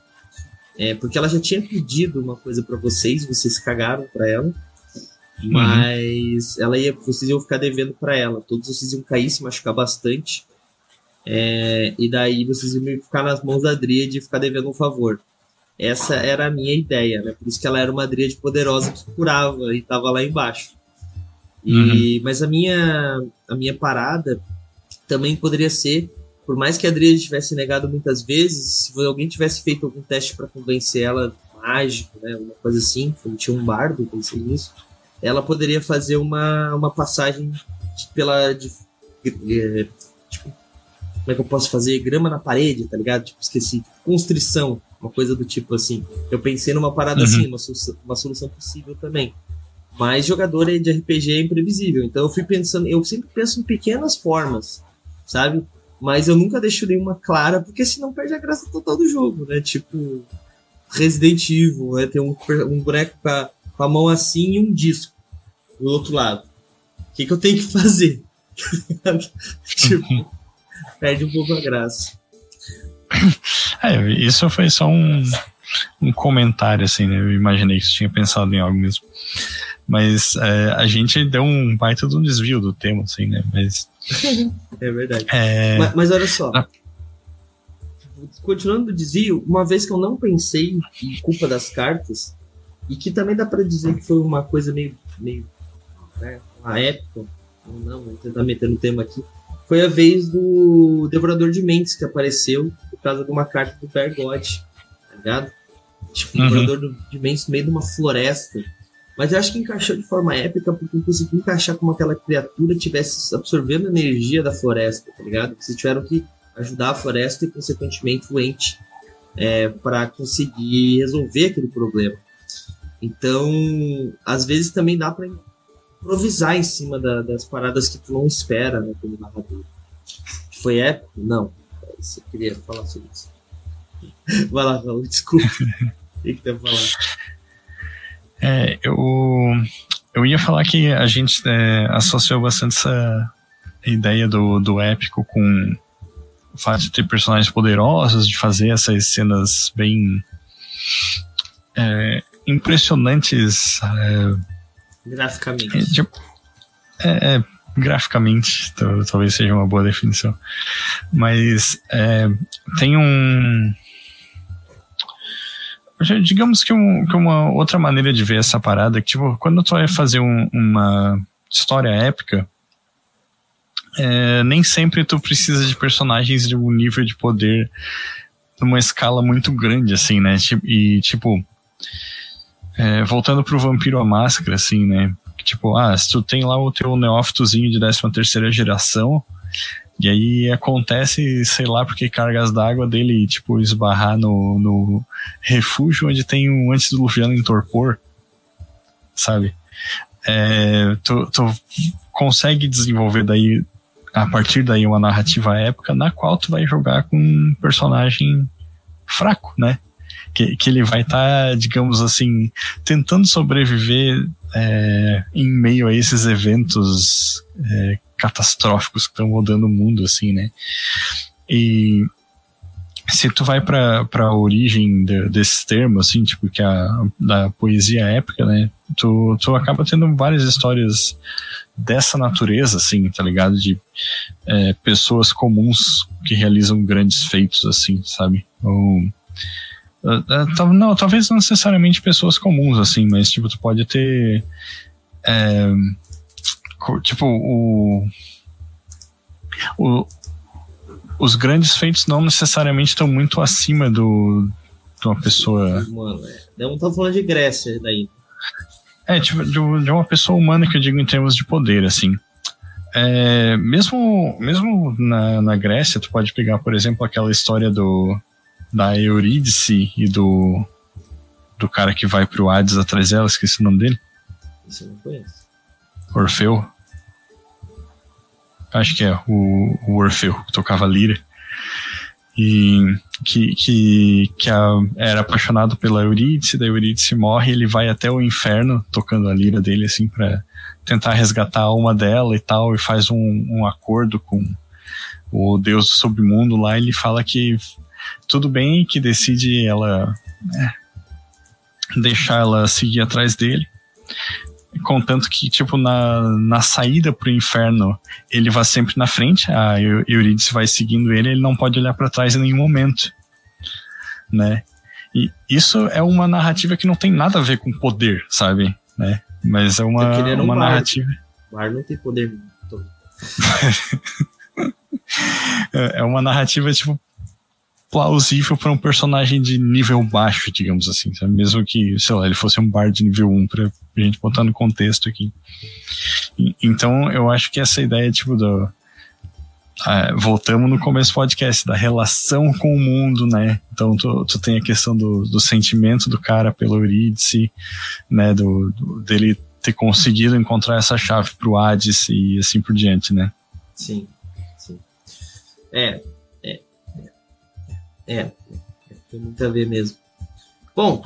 É, porque ela já tinha pedido uma coisa para vocês, vocês cagaram para ela. Uhum. Mas ela ia, vocês iam ficar devendo para ela. Todos vocês iam cair, se machucar bastante. É, e daí vocês iam ficar nas mãos da Dríade e ficar devendo um favor. Essa era a minha ideia, né? Por isso que ela era uma Dríade poderosa que curava e tava lá embaixo. E, uhum. Mas a minha, a minha parada também poderia ser, por mais que a Adriane tivesse negado muitas vezes, se alguém tivesse feito algum teste para convencer ela mágico, né, uma coisa assim, como tinha um bardo, pensei nisso, ela poderia fazer uma, uma passagem pela. De, de, tipo, como é que eu posso fazer? Grama na parede, tá ligado? Tipo, esqueci. Constrição, uma coisa do tipo assim. Eu pensei numa parada uhum. assim, uma, solução, uma solução possível também. Mas jogador de RPG é imprevisível, então eu fui pensando, eu sempre penso em pequenas formas, sabe? Mas eu nunca deixo nenhuma clara, porque senão perde a graça total do jogo, né? Tipo, Resident Evil, né? Tem um, um boneco com a, com a mão assim e um disco do outro lado. O que, que eu tenho que fazer? tipo, perde um pouco a graça. É, isso foi só um, um comentário, assim, né? Eu imaginei que você tinha pensado em algo mesmo. Mas é, a gente deu um baita de um desvio do tema, assim, né? Mas. é verdade. É... Mas, mas, olha só. Ah. Continuando o desvio, uma vez que eu não pensei em culpa das cartas, e que também dá para dizer que foi uma coisa meio, meio né, uma época, ou não, vou tentar meter no tema aqui, foi a vez do Devorador de Mentes que apareceu causa de uma carta do Pergode, tá ligado? Tipo, uhum. Devorador de Mentes no meio de uma floresta. Mas eu acho que encaixou de forma épica porque conseguiu encaixar como aquela criatura tivesse absorvendo energia da floresta, tá ligado? Vocês tiveram que ajudar a floresta e, consequentemente, o ente é, para conseguir resolver aquele problema. Então, às vezes também dá para improvisar em cima da, das paradas que tu não espera, né, como narrador. Foi épico? Não. Você queria falar sobre isso. Vai lá, Raul, desculpa. O que, que tem pra falar? É, eu, eu ia falar que a gente é, associou bastante essa ideia do, do épico com o fato de ter personagens poderosos, de fazer essas cenas bem é, impressionantes. É, graficamente. É, é, graficamente, talvez seja uma boa definição. Mas é, tem um digamos que, um, que, uma outra maneira de ver essa parada é que, tipo, quando tu vai fazer um, uma história épica, é, nem sempre tu precisa de personagens de um nível de poder numa escala muito grande, assim, né? E, tipo, é, voltando pro Vampiro a Máscara, assim, né? Tipo, ah, se tu tem lá o teu neófitozinho de 13 terceira geração, e aí acontece, sei lá, porque cargas d'água dele, tipo, esbarrar no, no refúgio onde tem um antediluviano em torpor, sabe? É, tu, tu consegue desenvolver daí, a partir daí, uma narrativa épica na qual tu vai jogar com um personagem fraco, né? Que, que ele vai estar, tá, digamos assim, tentando sobreviver é, em meio a esses eventos é, catastróficos que estão mudando o mundo, assim, né? E se tu vai para a origem de, desses termos, assim, tipo, que a, da poesia épica, né? Tu, tu acaba tendo várias histórias dessa natureza, assim, tá ligado? De é, pessoas comuns que realizam grandes feitos, assim, sabe? Ou, uh, não, talvez não necessariamente pessoas comuns, assim, mas, tipo, tu pode ter. É, tipo, o, o, os grandes feitos não necessariamente estão muito acima do de uma pessoa. Mano, é. Não estamos falando de Grécia daí. É, tipo, de, de, uma pessoa humana que eu digo em termos de poder, assim. É, mesmo mesmo na, na Grécia, tu pode pegar, por exemplo, aquela história do da Eurídice e do do cara que vai pro Hades atrás dela, esqueci o nome dele. Isso eu não conheço. Orfeu. Acho que é o, o Orfeu, que tocava lira. e que, que, que a, era apaixonado pela Eurídice, da Eurídice morre, ele vai até o inferno tocando a lira dele assim para tentar resgatar a alma dela e tal, e faz um, um acordo com o deus do submundo lá, ele fala que tudo bem, que decide ela né, deixar ela seguir atrás dele, contanto que, tipo, na, na saída pro inferno, ele vai sempre na frente, a Eurídice vai seguindo ele, ele não pode olhar para trás em nenhum momento, né? E isso é uma narrativa que não tem nada a ver com poder, sabe? Né? Mas é uma, uma um narrativa. Bar não tem poder. é uma narrativa, tipo, plausível para um personagem de nível baixo, digamos assim, sabe? mesmo que, sei lá, ele fosse um bar de nível 1, pra gente botar no contexto aqui. E, então, eu acho que essa ideia, tipo, do. Ah, voltamos no começo do podcast, da relação com o mundo, né? Então, tu, tu tem a questão do, do sentimento do cara pelo Eurídice, né? Do, do, dele ter conseguido encontrar essa chave pro Hades e assim por diante, né? Sim, sim. É, é, tem muito a ver mesmo. Bom,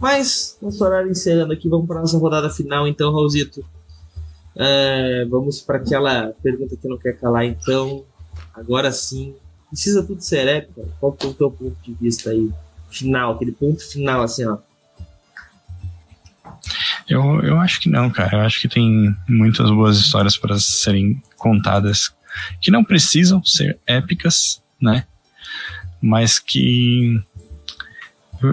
mas nosso horário encerrando aqui, vamos para nossa rodada final então, Raulzito. É, vamos para aquela pergunta que não quer calar então. Agora sim, precisa tudo ser épico? Qual é o teu ponto de vista aí? Final, aquele ponto final assim, ó. Eu, eu acho que não, cara. Eu acho que tem muitas boas histórias para serem contadas que não precisam ser épicas, né? Mas que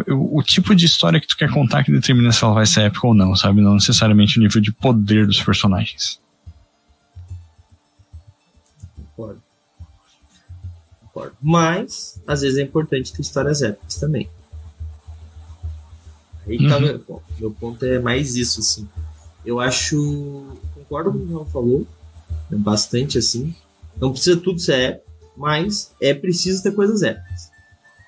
o, o, tipo de história que tu quer contar que determina se ela vai ser épica ou não, sabe? Não necessariamente o nível de poder dos personagens. Concordo. Concordo. Mas, às vezes é importante ter histórias épicas também. Aí tá uhum. meu ponto. Meu ponto é mais isso, assim. Eu acho. Concordo com o que o João falou. É bastante assim. Não precisa tudo ser épico mas é preciso ter coisas épicas.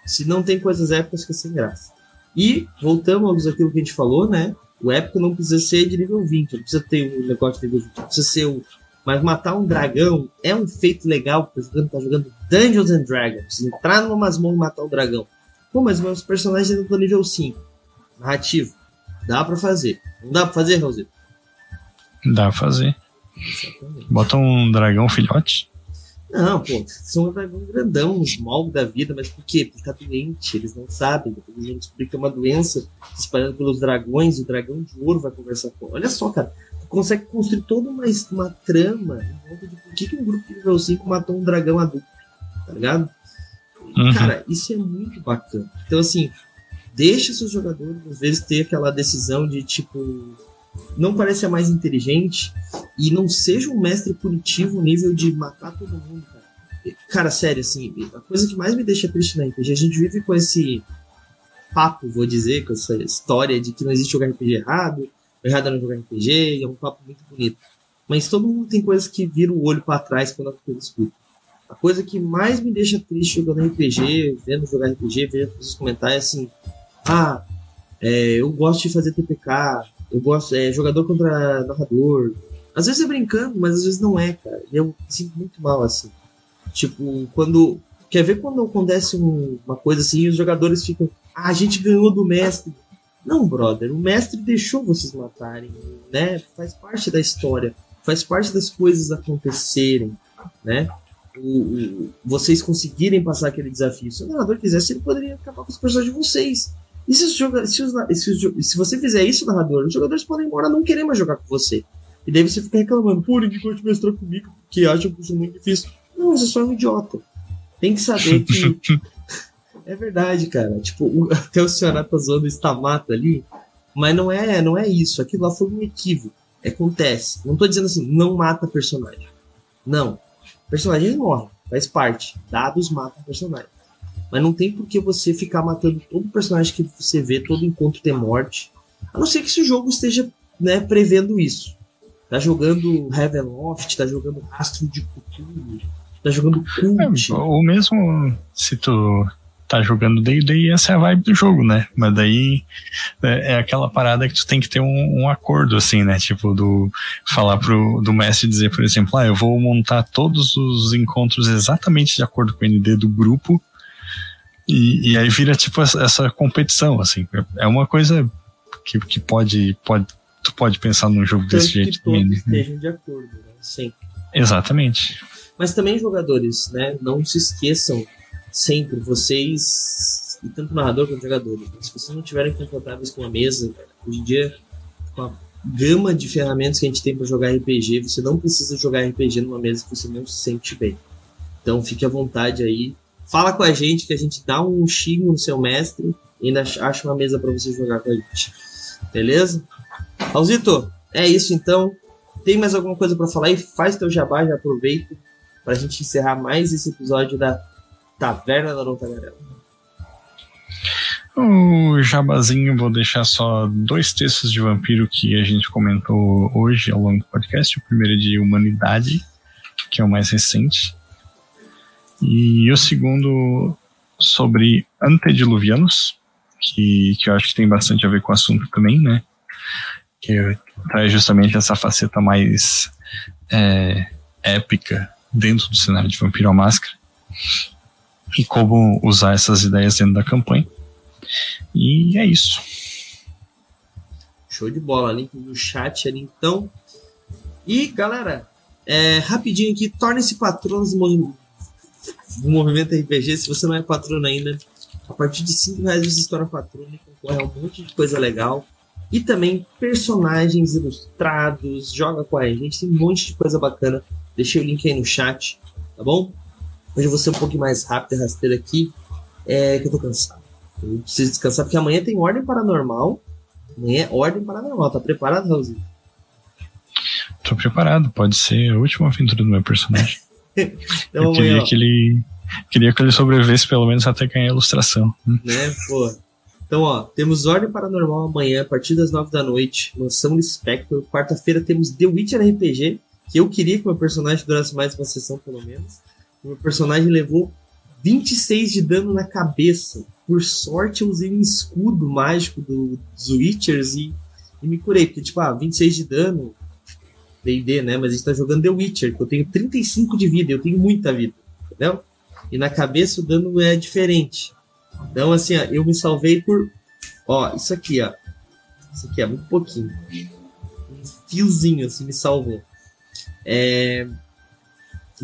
Se não tem coisas épicas, fica sem graça. E, voltamos àquilo que a gente falou, né? O épico não precisa ser de nível 20, não precisa ter um negócio de nível 20, precisa ser o. Mas matar um dragão é um feito legal, porque você tá jogando Dungeons and Dragons. Entrar numa masmorra e matar o dragão. Pô, mas meus personagens ainda estão nível 5. Narrativo. Dá pra fazer. Não dá pra fazer, Raulzito? Dá pra fazer. Exatamente. Bota um dragão filhote. Não, pô, são um dragão grandão, um smog da vida, mas por quê? Porque tá doente, eles não sabem. Depois a gente explica que é uma doença espalhada pelos dragões, e o dragão de ouro vai conversar com. Olha só, cara, tu consegue construir toda uma, uma trama em volta de por que, que um grupo de nível 5 matou um dragão adulto, tá ligado? Uhum. Cara, isso é muito bacana. Então, assim, deixa seus jogadores, às vezes, ter aquela decisão de tipo não pareça mais inteligente e não seja um mestre punitivo nível de matar todo mundo, cara. Cara, sério, assim, a coisa que mais me deixa triste na RPG, a gente vive com esse papo, vou dizer, com essa história de que não existe jogar RPG errado, errado é não jogar RPG, é um papo muito bonito. Mas todo mundo tem coisas que viram o olho para trás quando a coisa escuta. A coisa que mais me deixa triste jogando RPG, vendo jogar RPG, vendo os comentários, assim, ah, é, eu gosto de fazer TPK, eu gosto, é jogador contra narrador. Às vezes é brincando, mas às vezes não é, cara. Eu sinto muito mal assim. Tipo, quando. Quer ver quando acontece um, uma coisa assim e os jogadores ficam. Ah, a gente ganhou do mestre. Não, brother, o mestre deixou vocês matarem, né? Faz parte da história, faz parte das coisas acontecerem, né? O, o, vocês conseguirem passar aquele desafio. Se o narrador quisesse, ele poderia acabar com os personagens de vocês. E se, os, se, os, se, os, se você fizer isso, narrador, os jogadores podem embora não querer mais jogar com você. E daí você fica reclamando, pô, ninguém de mestrar comigo, porque acha que sou muito difícil. Não, você só é um idiota. Tem que saber que. é verdade, cara. Tipo, o, até o senhor tá zoando o Stamato ali, mas não é, não é isso. Aquilo lá foi um equívoco. Acontece. Não tô dizendo assim, não mata personagem. Não. Personagens morrem, faz parte. Dados matam personagem. Mas não tem por que você ficar matando todo personagem que você vê, todo encontro ter morte. A não ser que esse jogo esteja né, prevendo isso. Tá jogando Heavenloft, tá jogando Rastro de Cthulhu, tá jogando Cult. É, ou mesmo se tu tá jogando D&D, essa é a vibe do jogo, né? Mas daí é, é aquela parada que tu tem que ter um, um, acordo, assim, né? Tipo, do falar pro do mestre dizer, por exemplo, ah, eu vou montar todos os encontros exatamente de acordo com o ND do grupo, E, e aí vira tipo essa, competição, assim. É uma coisa que, que pode, pode. Tu pode pensar num jogo Tanto desse que jeito todos também. né? estejam de acordo, né? Sempre. Exatamente. Mas também, jogadores, né? Não se esqueçam sempre, vocês, e tanto narrador quanto jogadores, né, se vocês não estiverem confortáveis com a mesa, hoje em dia, com a gama de ferramentas que a gente tem para jogar RPG, você não precisa jogar RPG numa mesa que você não se sente bem. Então fique à vontade aí. Fala com a gente que a gente dá um xingo no seu mestre e ainda acha uma mesa para você jogar com a gente. Beleza? Raulzito, é isso então. Tem mais alguma coisa para falar aí? Faz teu jabá, já aproveita para a gente encerrar mais esse episódio da Taverna da Nota Tagarela. O jabazinho, vou deixar só dois textos de vampiro que a gente comentou hoje ao longo do podcast. O primeiro é de Humanidade, que é o mais recente. E o segundo sobre antediluvianos, que, que eu acho que tem bastante a ver com o assunto também, né? Que traz justamente essa faceta mais é, épica dentro do cenário de Vampiro à Máscara e como usar essas ideias dentro da campanha. E é isso. Show de bola, link no chat ali então. E galera, é, rapidinho aqui, torne-se patrono do movi- do Movimento RPG. Se você não é patrono ainda, a partir de 5 reais você torna patrono e concorre a um monte de coisa legal. E também personagens ilustrados, joga com a gente, tem um monte de coisa bacana. Deixei o link aí no chat, tá bom? Hoje eu vou ser um pouquinho mais rápido e rasteiro aqui, é que eu tô cansado. Eu preciso descansar porque amanhã tem Ordem Paranormal. Amanhã é Ordem Paranormal. Tá preparado, Raulzinho? Tô preparado, pode ser a última aventura do meu personagem. Então eu queria que ele. Queria que ele sobrevivesse pelo menos até ganhar a ilustração. Né? Pô. Então, ó, temos Ordem Paranormal amanhã, a partir das 9 da noite. Mansão do Spectre. Quarta-feira temos The Witcher RPG, que eu queria que o meu personagem durasse mais uma sessão, pelo menos. O meu personagem levou 26 de dano na cabeça. Por sorte, eu usei um escudo mágico do, dos Witchers e, e me curei. Porque, tipo, ah, 26 de dano, D&D, né? Mas a gente tá jogando The Witcher, que eu tenho 35 de vida, eu tenho muita vida, entendeu? E na cabeça o dano é diferente. Então, assim, ó, eu me salvei por. Ó, isso aqui, ó. Isso aqui é muito pouquinho. Um fiozinho, assim, me salvou. É...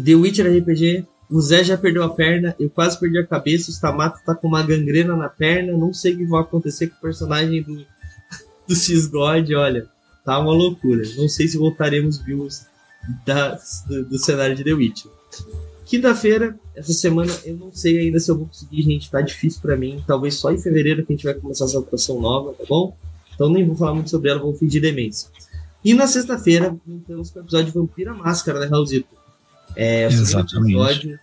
The Witcher RPG. O Zé já perdeu a perna, eu quase perdi a cabeça. O Stamato tá com uma gangrena na perna. Não sei o que vai acontecer com o personagem do, do Cisgod. Olha, tá uma loucura. Não sei se voltaremos views da, do, do cenário de The Witcher. Quinta-feira, essa semana, eu não sei ainda se eu vou conseguir, gente. Tá difícil pra mim. Talvez só em fevereiro que a gente vai começar essa atuação nova, tá bom? Então nem vou falar muito sobre ela, vou fingir demência. E na sexta-feira, voltamos com o episódio Vampira Máscara, né, Raulzito? É o segundo Exatamente. episódio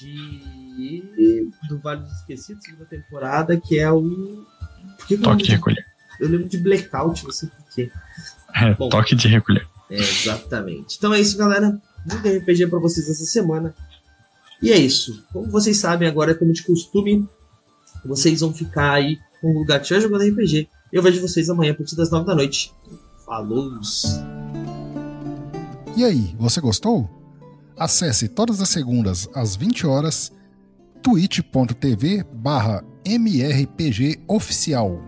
de... do Vale dos Esquecidos, segunda temporada, que é o. Por que Toque de lembro recolher. de- Eu lembro de Blackout, não sei por quê. É, Bom. toque de recolher. É, exatamente. Então é isso, galera. Muito RPG pra vocês essa semana. E é isso. Como vocês sabem, agora, como de costume, vocês vão ficar aí com o Gatinho jogando RPG. Eu vejo vocês amanhã a partir das 9 da noite. Falou! E aí, você gostou? Acesse todas as segundas às 20 horas twitch.tv barra mrpgoficial.